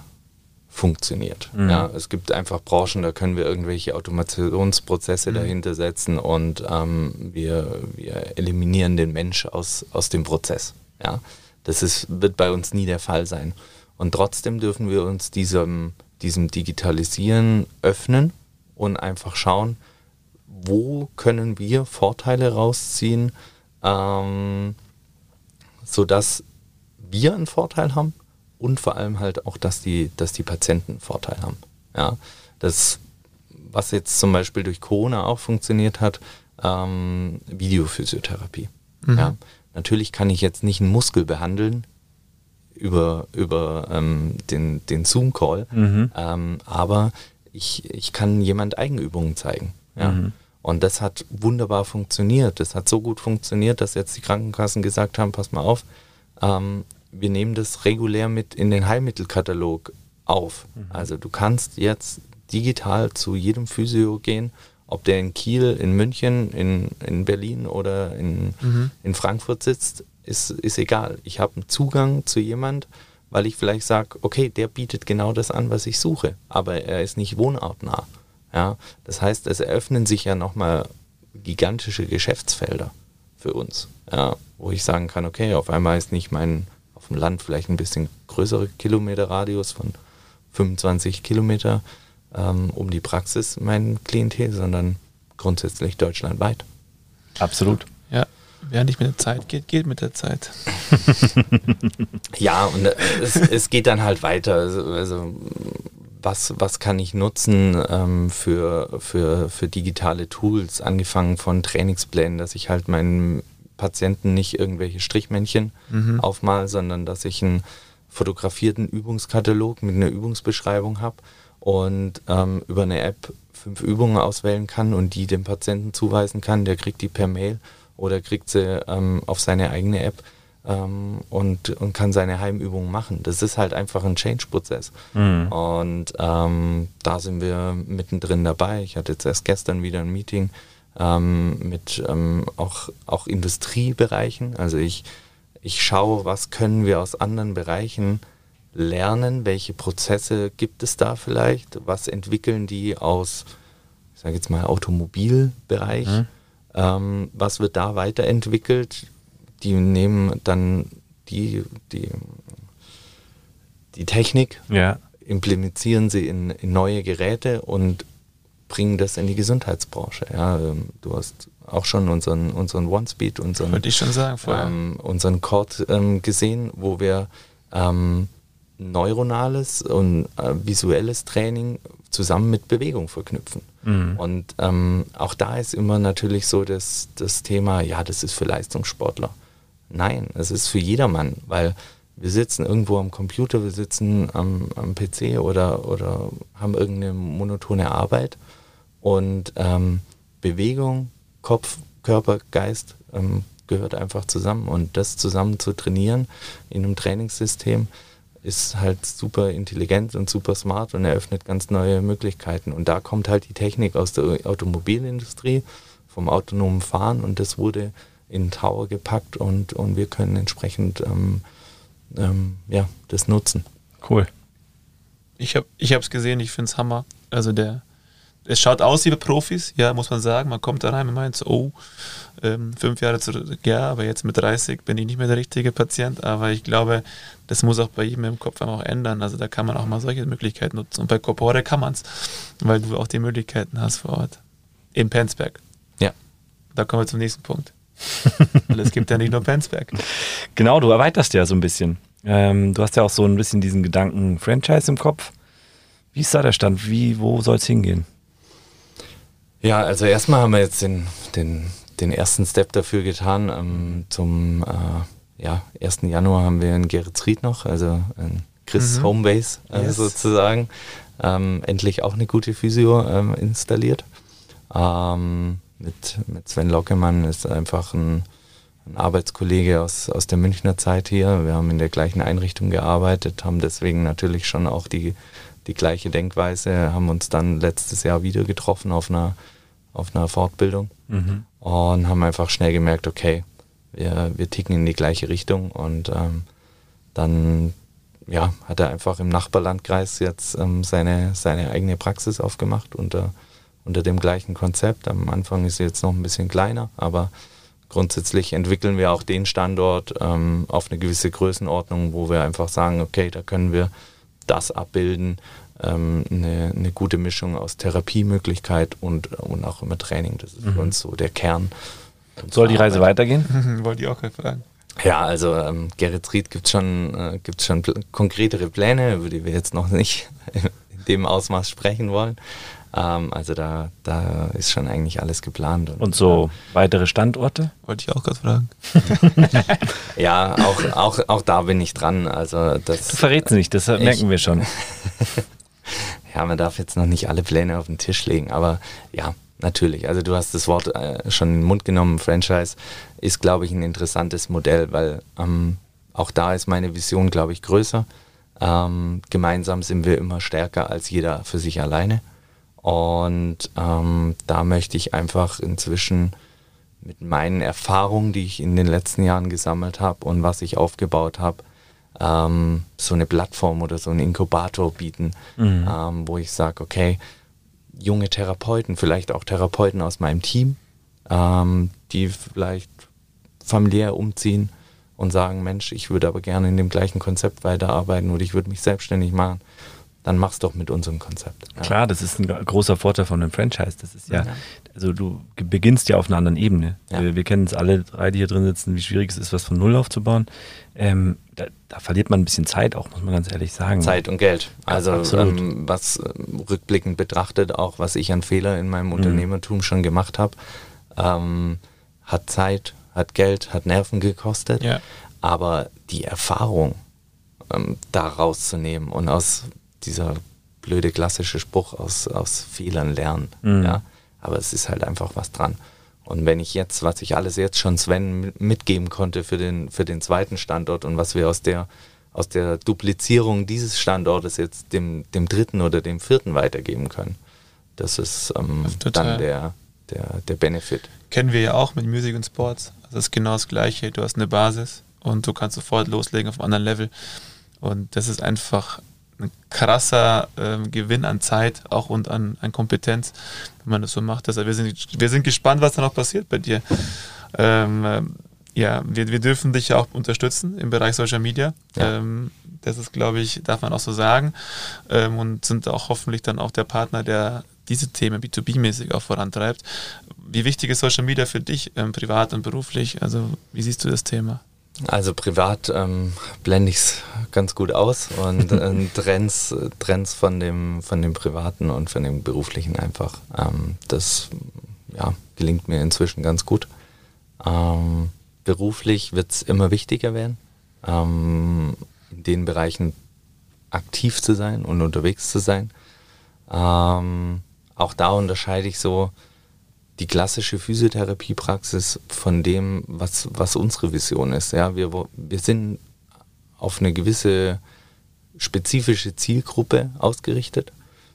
Speaker 3: funktioniert.
Speaker 2: Mhm.
Speaker 3: Ja, es gibt einfach Branchen, da können wir irgendwelche Automationsprozesse dahinter setzen und ähm, wir, wir eliminieren den Mensch aus, aus dem Prozess. Ja, das ist, wird bei uns nie der Fall sein. Und trotzdem dürfen wir uns diesem, diesem Digitalisieren öffnen und einfach schauen, wo können wir Vorteile rausziehen, ähm, sodass wir einen Vorteil haben und vor allem halt auch, dass die, dass die Patienten einen Vorteil haben. Ja, das, was jetzt zum Beispiel durch Corona auch funktioniert hat, ähm, Videophysiotherapie. Ja, natürlich kann ich jetzt nicht einen Muskel behandeln über, über ähm, den, den Zoom-Call,
Speaker 2: Mhm.
Speaker 3: ähm, aber ich, ich kann jemand Eigenübungen zeigen. Ja.
Speaker 2: Mhm.
Speaker 3: Und das hat wunderbar funktioniert. Das hat so gut funktioniert, dass jetzt die Krankenkassen gesagt haben, pass mal auf, ähm, wir nehmen das regulär mit in den Heilmittelkatalog auf. Also du kannst jetzt digital zu jedem Physio gehen, ob der in Kiel, in München, in, in Berlin oder in, in Frankfurt sitzt, ist, ist egal. Ich habe einen Zugang zu jemand, weil ich vielleicht sage, okay, der bietet genau das an, was ich suche, aber er ist nicht wohnortnah. Ja, das heißt, es eröffnen sich ja nochmal gigantische Geschäftsfelder für uns, ja, wo ich sagen kann, okay, auf einmal ist nicht mein auf dem Land vielleicht ein bisschen größere Kilometerradius von 25 Kilometer ähm, um die Praxis mein Klientel, sondern grundsätzlich deutschlandweit.
Speaker 2: Absolut.
Speaker 1: Ja, wer nicht mit der Zeit geht, geht mit der Zeit.
Speaker 3: Ja, und äh, es, es geht dann halt weiter. Also, also was, was kann ich nutzen ähm, für, für, für digitale Tools, angefangen von Trainingsplänen, dass ich halt meinen Patienten nicht irgendwelche Strichmännchen
Speaker 1: Mhm.
Speaker 3: aufmal, sondern dass ich einen fotografierten Übungskatalog mit einer Übungsbeschreibung habe und ähm, über eine App fünf Übungen auswählen kann und die dem Patienten zuweisen kann. Der kriegt die per Mail oder kriegt sie ähm, auf seine eigene App ähm, und, und kann seine Heimübungen machen. Das ist halt einfach ein Change-Prozess. Mhm. Und ähm, da sind wir mittendrin dabei. Ich hatte jetzt erst gestern wieder ein Meeting ähm, mit ähm, auch, auch Industriebereichen. Also ich, ich schaue, was können wir aus anderen Bereichen lernen, welche Prozesse gibt es da vielleicht, was entwickeln die aus, ich sage jetzt mal, Automobilbereich, mhm. ähm, was wird da weiterentwickelt, die nehmen dann die, die, die Technik, ja. implementieren sie in, in, neue Geräte und bringen das in die Gesundheitsbranche. Ja, ähm, du hast auch schon unseren, unseren One-Speed, unseren,
Speaker 1: ich schon sagen,
Speaker 3: ähm, unseren Cord ähm, gesehen, wo wir ähm, neuronales und äh, visuelles Training zusammen mit Bewegung verknüpfen. Mhm. Und ähm, auch da ist immer natürlich so das, das Thema, ja, das ist für Leistungssportler. Nein, es ist für jedermann, weil wir sitzen irgendwo am Computer, wir sitzen am, am PC oder, oder haben irgendeine monotone Arbeit und ähm, Bewegung, Kopf, Körper, Geist ähm, gehört einfach zusammen und das zusammen zu trainieren in einem Trainingssystem ist halt super intelligent und super smart und eröffnet ganz neue Möglichkeiten und da kommt halt die Technik aus der Automobilindustrie vom autonomen Fahren und das wurde in Tower gepackt und, und wir können entsprechend ähm, ähm, ja, das nutzen.
Speaker 1: Cool. Ich habe es gesehen, ich finde es Hammer. Also der, es schaut aus wie bei Profis, ja, muss man sagen. Man kommt da rein und meint so, oh, ähm, fünf Jahre zurück, ja, aber jetzt mit 30 bin ich nicht mehr der richtige Patient. Aber ich glaube, das muss auch bei jedem im Kopf auch ändern. Also da kann man auch mal solche Möglichkeiten nutzen. Und bei Corpore kann man es, weil du auch die Möglichkeiten hast vor Ort. In Penzberg.
Speaker 3: Ja.
Speaker 1: Da kommen wir zum nächsten Punkt. Weil es gibt ja nicht nur Penzberg.
Speaker 2: Genau, du erweiterst ja so ein bisschen. Ähm, du hast ja auch so ein bisschen diesen Gedanken Franchise im Kopf. Wie ist da der Stand? Wie, wo soll es hingehen?
Speaker 3: Ja, also erstmal haben wir jetzt den, den, den ersten Step dafür getan. Ähm, zum äh, ja, 1. Januar haben wir in Geretsried noch, also in Chris mhm. Homebase äh, yes. sozusagen, ähm, endlich auch eine gute Physio ähm, installiert. Ähm, mit, mit Sven Lockemann ist einfach ein, ein, Arbeitskollege aus, aus der Münchner Zeit hier. Wir haben in der gleichen Einrichtung gearbeitet, haben deswegen natürlich schon auch die, die gleiche Denkweise, haben uns dann letztes Jahr wieder getroffen auf einer, auf einer Fortbildung mhm. und haben einfach schnell gemerkt, okay, wir, wir ticken in die gleiche Richtung und ähm, dann ja, hat er einfach im Nachbarlandkreis jetzt ähm, seine, seine eigene Praxis aufgemacht unter unter dem gleichen Konzept. Am Anfang ist sie jetzt noch ein bisschen kleiner, aber grundsätzlich entwickeln wir auch den Standort ähm, auf eine gewisse Größenordnung, wo wir einfach sagen, okay, da können wir das abbilden, ähm, eine, eine, gute Mischung aus Therapiemöglichkeit und, und auch immer Training. Das ist mhm. für uns so der Kern.
Speaker 2: Soll die Reise weitergehen?
Speaker 1: Wollte ich auch gerade fragen.
Speaker 3: Ja, also ähm, Gerrit Ried gibt schon, äh, gibt's schon konkretere Pläne, über die wir jetzt noch nicht in dem Ausmaß sprechen wollen. Ähm, also da, da ist schon eigentlich alles geplant.
Speaker 2: Und, und so äh, weitere Standorte?
Speaker 1: Wollte ich auch gerade fragen.
Speaker 3: ja, auch, auch, auch da bin ich dran. Also das,
Speaker 2: du verrätst nicht, das ich, merken wir schon.
Speaker 3: ja, man darf jetzt noch nicht alle Pläne auf den Tisch legen, aber ja, natürlich. Also du hast das Wort äh, schon in den Mund genommen. Franchise ist, glaube ich, ein interessantes Modell, weil ähm, auch da ist meine Vision, glaube ich, größer. Ähm, gemeinsam sind wir immer stärker als jeder für sich alleine. Und ähm, da möchte ich einfach inzwischen mit meinen Erfahrungen, die ich in den letzten Jahren gesammelt habe und was ich aufgebaut habe, ähm, so eine Plattform oder so einen Inkubator bieten, mhm. ähm, wo ich sage, okay, junge Therapeuten, vielleicht auch Therapeuten aus meinem Team, ähm, die vielleicht familiär umziehen und sagen, Mensch, ich würde aber gerne in dem gleichen Konzept weiterarbeiten oder ich würde mich selbstständig machen dann mach's doch mit unserem Konzept.
Speaker 2: Ja. Klar, das ist ein großer Vorteil von einem Franchise. Das ist ja, ja. also du beginnst ja auf einer anderen Ebene. Ja. Wir, wir kennen es alle drei, die hier drin sitzen, wie schwierig es ist, was von Null aufzubauen. Ähm, da, da, verliert man ein bisschen Zeit auch, muss man ganz ehrlich sagen.
Speaker 3: Zeit und Geld. Also ähm, was äh, rückblickend betrachtet, auch was ich an Fehler in meinem mhm. Unternehmertum schon gemacht habe, ähm, hat Zeit, hat Geld, hat Nerven gekostet. Aber die Erfahrung, ähm, da rauszunehmen und aus dieser blöde klassische Spruch aus, aus Fehlern lernen. Mhm. Ja? Aber es ist halt einfach was dran. Und wenn ich jetzt, was ich alles jetzt schon Sven mitgeben konnte für den, für den zweiten Standort und was wir aus der, aus der Duplizierung dieses Standortes jetzt dem, dem dritten oder dem vierten weitergeben können, das ist ähm, dann der, der, der Benefit.
Speaker 1: Kennen wir ja auch mit Music und Sports. Also das ist genau das Gleiche. Du hast eine Basis und du kannst sofort loslegen auf einem anderen Level. Und das ist einfach ein krasser ähm, Gewinn an Zeit auch und an, an Kompetenz, wenn man das so macht. Deshalb wir sind wir sind gespannt, was da noch passiert bei dir. Ähm, äh, ja, wir, wir dürfen dich ja auch unterstützen im Bereich Social Media. Ja. Ähm, das ist, glaube ich, darf man auch so sagen. Ähm, und sind auch hoffentlich dann auch der Partner, der diese Themen B2B-mäßig auch vorantreibt. Wie wichtig ist Social Media für dich, ähm, privat und beruflich? Also, wie siehst du das Thema?
Speaker 3: Also privat ähm, blende ich es ganz gut aus und äh, Trends, Trends von dem, von dem Privaten und von dem Beruflichen einfach. Ähm, das ja, gelingt mir inzwischen ganz gut. Ähm, beruflich wird es immer wichtiger werden, ähm, in den Bereichen aktiv zu sein und unterwegs zu sein. Ähm, auch da unterscheide ich so die klassische Physiotherapiepraxis von dem, was, was unsere Vision ist. Ja, wir, wir sind auf eine gewisse spezifische Zielgruppe ausgerichtet,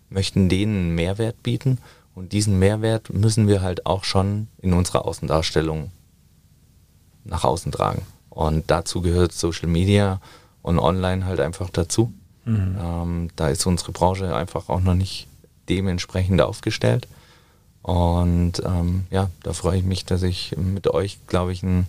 Speaker 3: möchten denen einen Mehrwert bieten und diesen Mehrwert müssen wir halt auch schon in unserer Außendarstellung nach außen tragen. Und dazu gehört Social Media und Online halt einfach dazu. Mhm. Ähm, da ist unsere Branche einfach auch noch nicht dementsprechend aufgestellt. Und ähm, ja, da freue ich mich, dass ich mit euch, glaube ich, einen,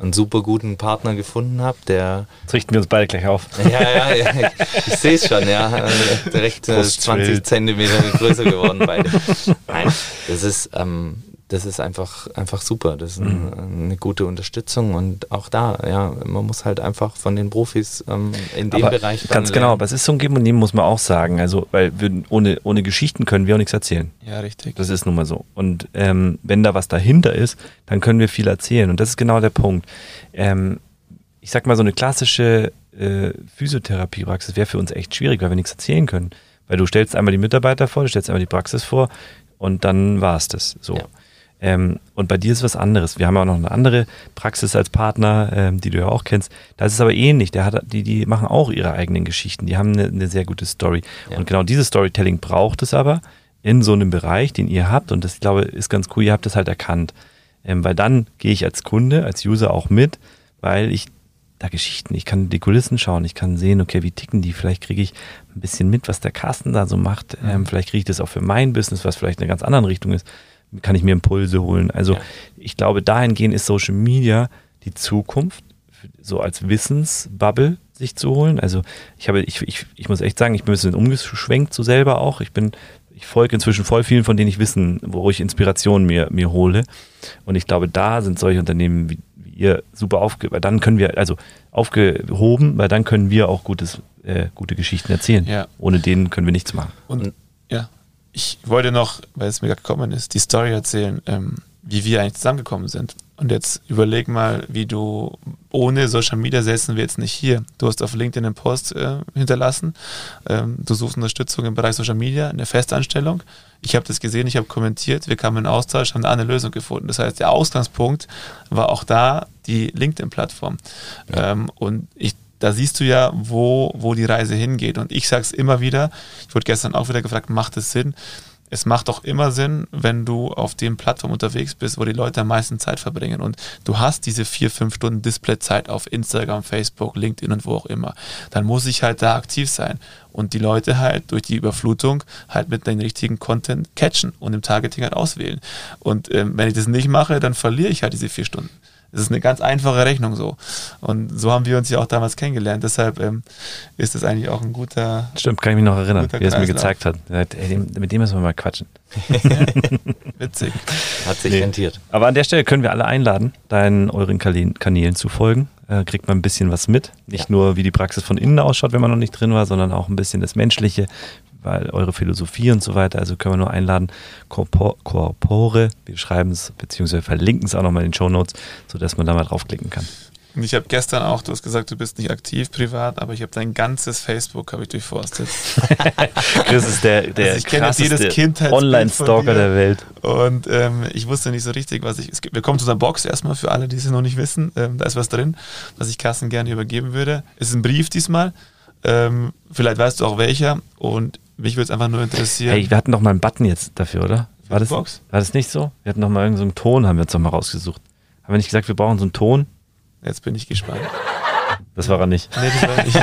Speaker 3: einen super guten Partner gefunden habe, der.
Speaker 2: Jetzt richten wir uns beide gleich auf.
Speaker 3: Ja, ja, ja ich, sehe es schon, ja. Direkt äh, 20 Zentimeter größer geworden beide. Nein, das ist, ähm, das ist einfach, einfach super. Das ist ein, mhm. eine gute Unterstützung und auch da, ja, man muss halt einfach von den Profis ähm, in dem
Speaker 2: aber
Speaker 3: Bereich.
Speaker 2: Ganz genau, aber es ist so ein Geben und Nehmen, muss man auch sagen. Also, weil wir, ohne, ohne Geschichten können wir auch nichts erzählen.
Speaker 1: Ja, richtig.
Speaker 2: Das ist nun mal so. Und ähm, wenn da was dahinter ist, dann können wir viel erzählen. Und das ist genau der Punkt. Ähm, ich sag mal, so eine klassische äh, Physiotherapiepraxis wäre für uns echt schwierig, weil wir nichts erzählen können. Weil du stellst einmal die Mitarbeiter vor, du stellst einmal die Praxis vor und dann war es das. So. Ja. Ähm, und bei dir ist was anderes. Wir haben ja auch noch eine andere Praxis als Partner, ähm, die du ja auch kennst. Da ist es aber ähnlich. Der hat, die, die machen auch ihre eigenen Geschichten. Die haben eine, eine sehr gute Story. Ja. Und genau dieses Storytelling braucht es aber in so einem Bereich, den ihr habt. Und das, ich glaube, ist ganz cool. Ihr habt das halt erkannt. Ähm, weil dann gehe ich als Kunde, als User auch mit, weil ich da Geschichten, ich kann die Kulissen schauen, ich kann sehen, okay, wie ticken die, vielleicht kriege ich ein bisschen mit, was der Carsten da so macht, ähm, vielleicht kriege ich das auch für mein Business, was vielleicht in einer ganz anderen Richtung ist kann ich mir Impulse holen. Also ja. ich glaube, dahingehend ist Social Media die Zukunft, so als Wissensbubble sich zu holen. Also ich habe, ich, ich, ich muss echt sagen, ich bin ein bisschen umgeschwenkt so selber auch. Ich bin, ich folge inzwischen voll vielen, von denen ich Wissen, wo ich Inspiration mir, mir hole. Und ich glaube, da sind solche Unternehmen wie, wie ihr super aufge, weil dann können wir, also aufgehoben, weil dann können wir auch gutes, äh, gute Geschichten erzählen. Ja. Ohne denen können wir nichts machen.
Speaker 1: Und ja, ich wollte noch, weil es mir gerade gekommen ist, die Story erzählen, ähm, wie wir eigentlich zusammengekommen sind. Und jetzt überleg mal, wie du ohne Social Media säßen wir jetzt nicht hier. Du hast auf LinkedIn einen Post äh, hinterlassen. Ähm, du suchst Unterstützung im Bereich Social Media, eine Festanstellung. Ich habe das gesehen, ich habe kommentiert, wir kamen in Austausch, haben da eine Lösung gefunden. Das heißt, der Ausgangspunkt war auch da die LinkedIn-Plattform. Ja. Ähm, und ich da siehst du ja, wo, wo die Reise hingeht. Und ich sage es immer wieder, ich wurde gestern auch wieder gefragt, macht es Sinn? Es macht doch immer Sinn, wenn du auf den Plattformen unterwegs bist, wo die Leute am meisten Zeit verbringen. Und du hast diese vier, fünf Stunden Displayzeit auf Instagram, Facebook, LinkedIn und wo auch immer. Dann muss ich halt da aktiv sein und die Leute halt durch die Überflutung halt mit den richtigen Content catchen und im Targeting halt auswählen. Und ähm, wenn ich das nicht mache, dann verliere ich halt diese vier Stunden. Das ist eine ganz einfache Rechnung so. Und so haben wir uns ja auch damals kennengelernt. Deshalb ähm, ist das eigentlich auch ein guter.
Speaker 2: Stimmt, kann ich mich noch erinnern, wie er es mir gezeigt hat. Mit dem müssen wir mal quatschen.
Speaker 3: Witzig. Hat sich nee. rentiert.
Speaker 2: Aber an der Stelle können wir alle einladen, deinen euren Kanälen zu folgen. Äh, kriegt man ein bisschen was mit. Nicht ja. nur, wie die Praxis von innen ausschaut, wenn man noch nicht drin war, sondern auch ein bisschen das Menschliche, weil eure Philosophie und so weiter, also können wir nur einladen, Corpore, wir schreiben es, beziehungsweise verlinken es auch nochmal in den Show Notes, sodass man da mal draufklicken kann.
Speaker 1: Und ich habe gestern auch, du hast gesagt, du bist nicht aktiv privat, aber ich habe dein ganzes Facebook habe ich durchforstet.
Speaker 2: Chris ist der, der
Speaker 1: also ich kenne jedes
Speaker 2: Online-Stalker der Welt.
Speaker 1: Und ähm, ich wusste nicht so richtig, was ich. Gibt, wir kommen zu unserer Box erstmal für alle, die es noch nicht wissen. Ähm, da ist was drin, was ich Kassen gerne übergeben würde. Es ist ein Brief diesmal. Ähm, vielleicht weißt du auch welcher. Und mich würde es einfach nur interessieren.
Speaker 2: Hey, wir hatten doch mal einen Button jetzt dafür, oder? War das,
Speaker 1: Box?
Speaker 2: war das nicht so? Wir hatten noch mal irgendeinen so Ton, haben wir uns noch mal rausgesucht. Haben wir nicht gesagt, wir brauchen so einen Ton?
Speaker 1: Jetzt bin ich gespannt.
Speaker 2: Das war er nicht.
Speaker 1: Nee, das war er nicht.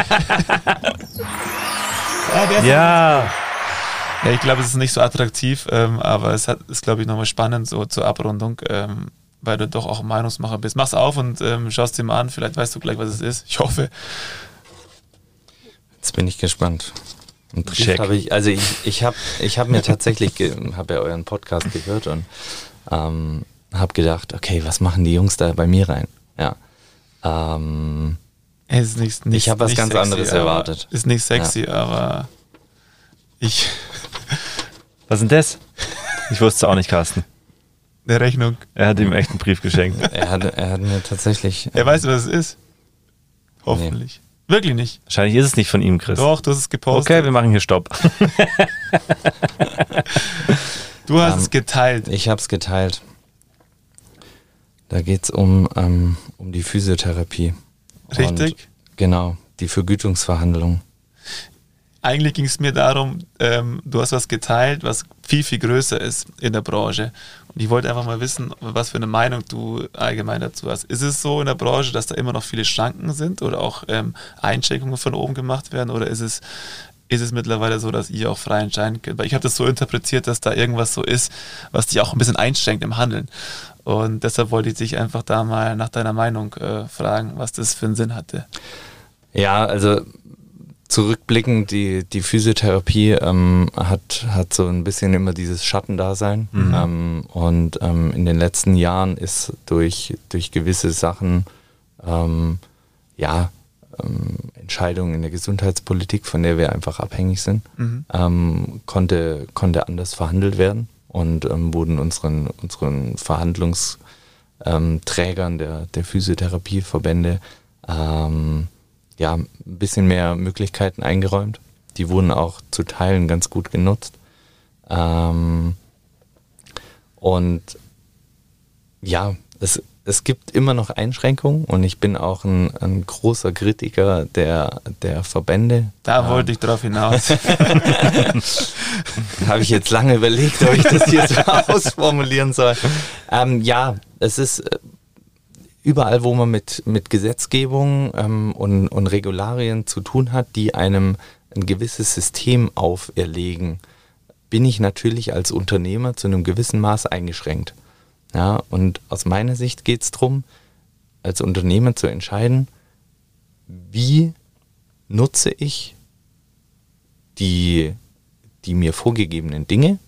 Speaker 1: ja, der ist
Speaker 2: Ja,
Speaker 1: Ja, ich glaube, es ist nicht so attraktiv, ähm, aber es hat, ist, glaube ich, nochmal spannend so zur Abrundung, ähm, weil du doch auch Meinungsmacher bist. Mach's auf und ähm, schaust dir mal an, vielleicht weißt du gleich, was es ist. Ich hoffe.
Speaker 3: Jetzt bin ich gespannt. Und
Speaker 2: Check.
Speaker 3: Habe ich, also ich, ich habe ich hab mir tatsächlich, habe ja euren Podcast gehört und ähm, habe gedacht, okay, was machen die Jungs da bei mir rein? Ja. Ähm,
Speaker 1: Es ist nicht, nicht,
Speaker 3: Ich hab was
Speaker 1: nicht
Speaker 3: ganz anderes
Speaker 1: aber-
Speaker 3: erwartet.
Speaker 1: Ist nicht sexy, aber ich,
Speaker 2: was ist denn das? Ich wusste es auch nicht, Carsten.
Speaker 1: eine Rechnung.
Speaker 2: Er hat ihm echt einen Brief geschenkt.
Speaker 3: er, hat, er hat mir tatsächlich.
Speaker 1: Er weiß, was es ist. Hoffentlich. Wirklich nicht.
Speaker 2: Wahrscheinlich ist es nicht von ihm, Chris.
Speaker 1: Doch, du hast es gepostet.
Speaker 2: Okay, wir machen hier Stopp.
Speaker 1: du hast
Speaker 3: Ähm,
Speaker 1: es geteilt.
Speaker 3: Ich habe es geteilt. Da geht es um, ähm, um die Physiotherapie.
Speaker 1: Richtig.
Speaker 3: Und, genau, die Vergütungsverhandlungen.
Speaker 1: Eigentlich ging es mir darum, ähm, du hast was geteilt, was viel, viel größer ist in der Branche. Und ich wollte einfach mal wissen, was für eine Meinung du allgemein dazu hast. Ist es so in der Branche, dass da immer noch viele Schranken sind oder auch ähm, Einschränkungen von oben gemacht werden? Oder ist es, ist es mittlerweile so, dass ihr auch frei entscheiden könnt? Weil ich habe das so interpretiert, dass da irgendwas so ist, was dich auch ein bisschen einschränkt im Handeln. Und deshalb wollte ich dich einfach da mal nach deiner Meinung äh, fragen, was das für einen Sinn hatte.
Speaker 3: Ja, also zurückblickend, die, die Physiotherapie ähm, hat, hat so ein bisschen immer dieses Schattendasein. Ähm, und ähm, in den letzten Jahren ist durch, durch gewisse Sachen, ähm, ja, ähm, Entscheidungen in der Gesundheitspolitik, von der wir einfach abhängig sind, ähm, konnte, konnte anders verhandelt werden und ähm, wurden unseren, unseren Verhandlungsträgern der, der Physiotherapieverbände ähm, ja, ein bisschen mehr Möglichkeiten eingeräumt. Die wurden auch zu Teilen ganz gut genutzt. Ähm, und ja, es, es gibt immer noch Einschränkungen und ich bin auch ein, ein großer Kritiker der, der Verbände.
Speaker 1: Da wollte ich drauf hinaus.
Speaker 3: Habe ich jetzt lange überlegt, ob ich das hier so ausformulieren soll. Ähm, ja, es ist überall, wo man mit, mit Gesetzgebung ähm, und, und Regularien zu tun hat, die einem ein gewisses System auferlegen, bin ich natürlich als Unternehmer zu einem gewissen Maß eingeschränkt. Ja, und aus meiner Sicht geht es darum, als Unternehmer zu entscheiden, wie nutze ich die, die mir vorgegebenen Dinge,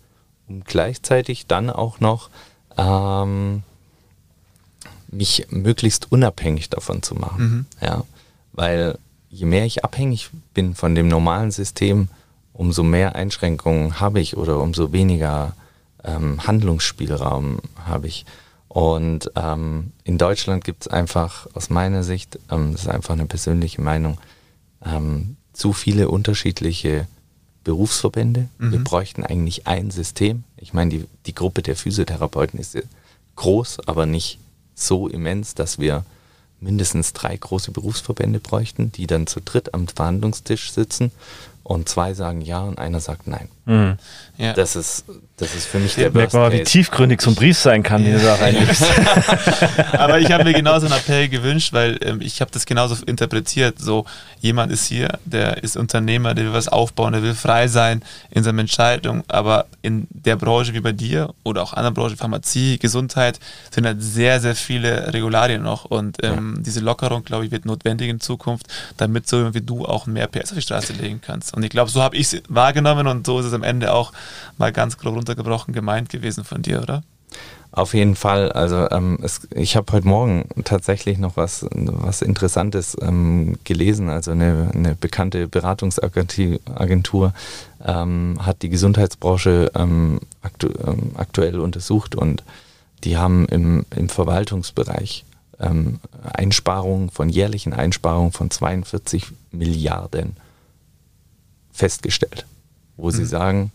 Speaker 3: um gleichzeitig dann auch noch ähm, mich möglichst unabhängig davon zu machen. Ja, weil je mehr ich abhängig bin von dem normalen System, umso mehr Einschränkungen habe ich oder umso weniger ähm, Handlungsspielraum habe ich. Und ähm, in Deutschland gibt es einfach, aus meiner Sicht, ähm, das ist einfach eine persönliche Meinung, ähm, zu viele unterschiedliche Berufsverbände. Wir bräuchten eigentlich ein System. Ich meine, die, die Gruppe der Physiotherapeuten ist groß, aber nicht so immens, dass wir mindestens drei große Berufsverbände bräuchten, die dann zu dritt am Verhandlungstisch sitzen und zwei sagen ja und einer sagt nein.
Speaker 2: Mhm.
Speaker 1: ja.
Speaker 3: Das ist, das ist für mich der
Speaker 2: Merkt
Speaker 3: Worst
Speaker 2: mal, wie tiefgründig so ein Brief sein kann, den du da reinlegst.
Speaker 1: Aber ich habe mir genauso einen Appell gewünscht, weil ähm, ich habe das genauso interpretiert. So, jemand ist hier, der ist Unternehmer, der will was aufbauen, der will frei sein in seiner Entscheidung. Aber in der Branche wie bei dir oder auch anderen Branchen, Pharmazie, Gesundheit, sind halt sehr, sehr viele Regularien noch. Und ähm, diese Lockerung, glaube ich, wird notwendig in Zukunft, damit so jemand wie du auch mehr PS auf die Straße legen kannst. Und ich glaube, so habe ich es wahrgenommen und so ist es am Ende auch mal ganz grob runtergebrochen gemeint gewesen von dir, oder?
Speaker 3: Auf jeden Fall. Also ähm, es, ich habe heute Morgen tatsächlich noch was, was Interessantes ähm, gelesen. Also eine, eine bekannte Beratungsagentur Agentur, ähm, hat die Gesundheitsbranche ähm, aktu ähm, aktuell untersucht und die haben im, im Verwaltungsbereich ähm, Einsparungen, von jährlichen Einsparungen von 42 Milliarden festgestellt, wo sie sagen,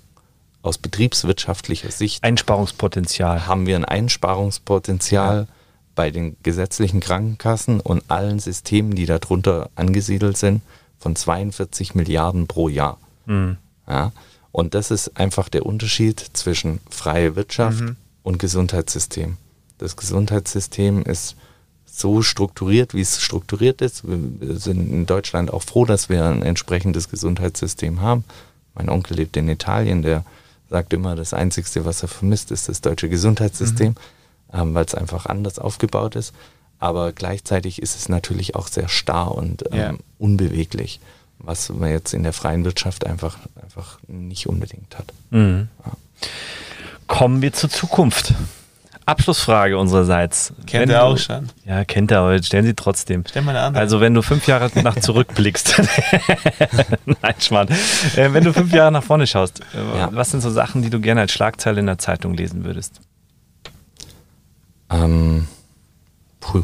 Speaker 3: aus betriebswirtschaftlicher Sicht
Speaker 2: Einsparungspotenzial.
Speaker 3: haben wir ein Einsparungspotenzial bei den gesetzlichen Krankenkassen und allen Systemen, die darunter angesiedelt sind, von 42 Milliarden pro Jahr.
Speaker 2: Mhm.
Speaker 3: Ja? Und das ist einfach der Unterschied zwischen freie Wirtschaft
Speaker 1: Mhm.
Speaker 3: und Gesundheitssystem. Das Gesundheitssystem ist so strukturiert, wie es strukturiert ist. Wir sind in Deutschland auch froh, dass wir ein entsprechendes Gesundheitssystem haben. Mein Onkel lebt in Italien, der sagt immer, das Einzige, was er vermisst, ist das deutsche Gesundheitssystem, ähm, weil es einfach anders aufgebaut ist. Aber gleichzeitig ist es natürlich auch sehr starr und ähm,
Speaker 1: Ja.
Speaker 3: unbeweglich, was man jetzt in der freien Wirtschaft einfach, einfach nicht unbedingt hat.
Speaker 2: Mhm. Kommen wir zur Zukunft. Abschlussfrage unsererseits.
Speaker 1: Kennt
Speaker 2: Wenn
Speaker 1: er
Speaker 2: du-
Speaker 1: auch schon.
Speaker 2: Ja, kennt er, aber jetzt stellen Sie trotzdem.
Speaker 1: Stell mal eine andere.
Speaker 2: Also wenn du fünf Jahre nach zurückblickst, nein, Schmarrn. Äh, wenn du fünf Jahre nach vorne schaust, äh,
Speaker 3: Ja.
Speaker 2: was sind so Sachen, die du gerne als Schlagzeile in der Zeitung lesen würdest?
Speaker 3: Ähm, puh.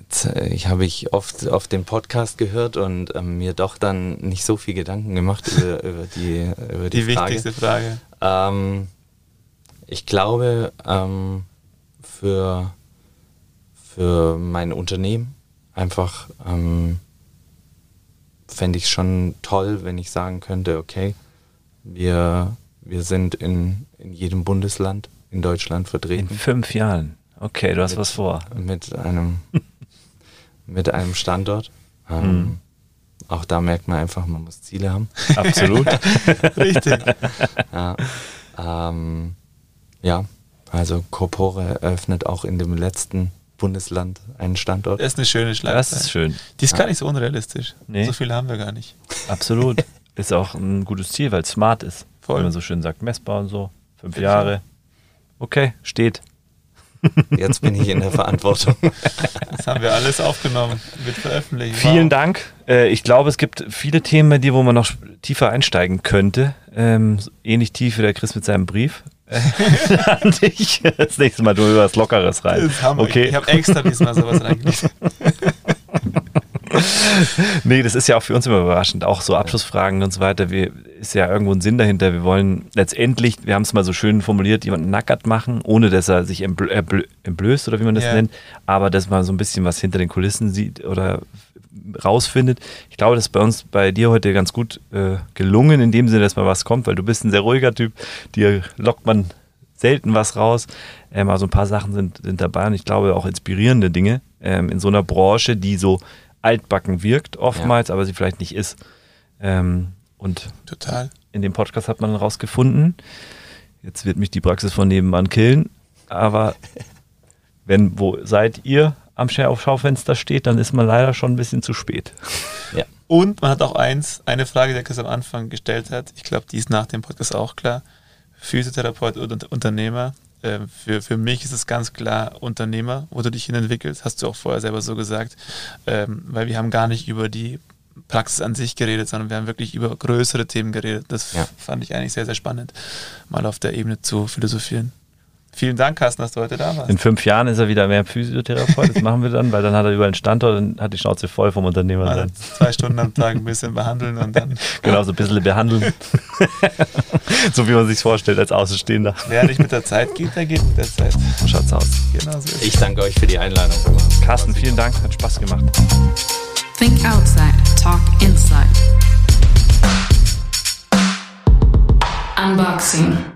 Speaker 3: Jetzt, äh, ich habe ich oft auf den Podcast gehört und ähm, mir doch dann nicht so viel Gedanken gemacht über, über die, über die,
Speaker 1: die
Speaker 3: Frage.
Speaker 1: wichtigste Frage.
Speaker 3: Ähm, ich glaube, ähm, für, für mein Unternehmen einfach ähm, fände ich schon toll, wenn ich sagen könnte, okay, wir, wir sind in, in jedem Bundesland in Deutschland
Speaker 2: In
Speaker 3: vertreten
Speaker 2: fünf Jahren. Okay, du hast
Speaker 3: Mit-
Speaker 2: was vor.
Speaker 3: mit einem, mit einem Standort. Ähm,
Speaker 2: Hm.
Speaker 3: Auch da merkt man einfach, man muss Ziele haben.
Speaker 2: Absolut.
Speaker 1: Richtig.
Speaker 3: Ja, ähm, ja, also Corpore eröffnet auch in dem letzten Bundesland einen Standort.
Speaker 1: Das ist eine schöne
Speaker 2: Das
Speaker 1: Schlagzeile.
Speaker 2: ist schön.
Speaker 1: Die ist gar nicht so unrealistisch.
Speaker 2: Nee.
Speaker 1: So viel haben wir gar nicht.
Speaker 2: Absolut. Ist auch ein gutes Ziel, weil es smart ist.
Speaker 1: Voll.
Speaker 2: Wie man so schön sagt, messbar und so. Fünf Jahre. Okay, steht.
Speaker 3: Jetzt bin ich in der Verantwortung.
Speaker 1: Das haben wir alles aufgenommen, wird veröffentlicht.
Speaker 2: Vielen
Speaker 1: Wow.
Speaker 2: Dank. Äh, ich glaube, es gibt viele Themen bei dir, wo man noch tiefer einsteigen könnte. Ähm, ähnlich tief wie der Chris mit seinem Brief. An dich. Das nächste Mal du was Lockeres rein.
Speaker 1: Das ist Hammer.
Speaker 2: Okay.
Speaker 1: Ich habe extra diesmal sowas reingelegt.
Speaker 2: Nee, das ist ja auch für uns immer überraschend. Auch so Abschlussfragen und so weiter. Wir, ist ja irgendwo ein Sinn dahinter. Wir wollen letztendlich, wir haben es mal so schön formuliert, jemanden nackert machen, ohne dass er sich entblö entblößt oder wie man das
Speaker 1: Ja.
Speaker 2: nennt. Aber dass man so ein bisschen was hinter den Kulissen sieht oder rausfindet. Ich glaube, das ist bei uns, bei dir heute ganz gut äh, gelungen, in dem Sinne, dass mal was kommt, weil du bist ein sehr ruhiger Typ. Dir lockt man selten was raus. Ähm, also ein paar Sachen sind, sind dabei und ich glaube auch inspirierende Dinge ähm, in so einer Branche, die so altbacken wirkt oftmals, aber sie vielleicht nicht ist. Ähm, und
Speaker 1: Total.
Speaker 2: in dem Podcast hat man dann rausgefunden, jetzt wird mich die Praxis von nebenan killen, aber wenn, wo seid ihr am Schaufenster steht, dann ist man leider schon ein bisschen zu spät.
Speaker 3: ja.
Speaker 1: Und man hat auch eins, eine Frage, die Chris am Anfang gestellt hat. Ich glaube, die ist nach dem Podcast auch klar. Physiotherapeut und Unter- Unternehmer. Ähm, für, für mich ist es ganz klar Unternehmer, wo du dich hin entwickelst. Hast du auch vorher selber so gesagt. Ähm, weil wir haben gar nicht über die Praxis an sich geredet, sondern wir haben wirklich über größere Themen geredet. Das
Speaker 3: Ja.
Speaker 1: fand ich eigentlich sehr, sehr spannend, mal auf der Ebene zu philosophieren. Vielen Dank, Carsten, dass du heute da warst.
Speaker 2: In fünf Jahren ist er wieder mehr Physiotherapeut, das machen wir dann, weil dann hat er überall einen Standort und hat die Schnauze voll vom Unternehmer sein.
Speaker 1: zwei Stunden am Tag ein bisschen behandeln und dann
Speaker 2: Genau, so ein bisschen behandeln. so wie man sich vorstellt als Außenstehender.
Speaker 1: Wer nicht mit der Zeit geht, der geht mit der Zeit.
Speaker 2: So schaut's aus.
Speaker 1: Genau so.
Speaker 3: Ich danke euch für die Einladung.
Speaker 2: Carsten, vielen Dank, hat Spaß gemacht.
Speaker 4: Think outside, talk inside. Unboxing.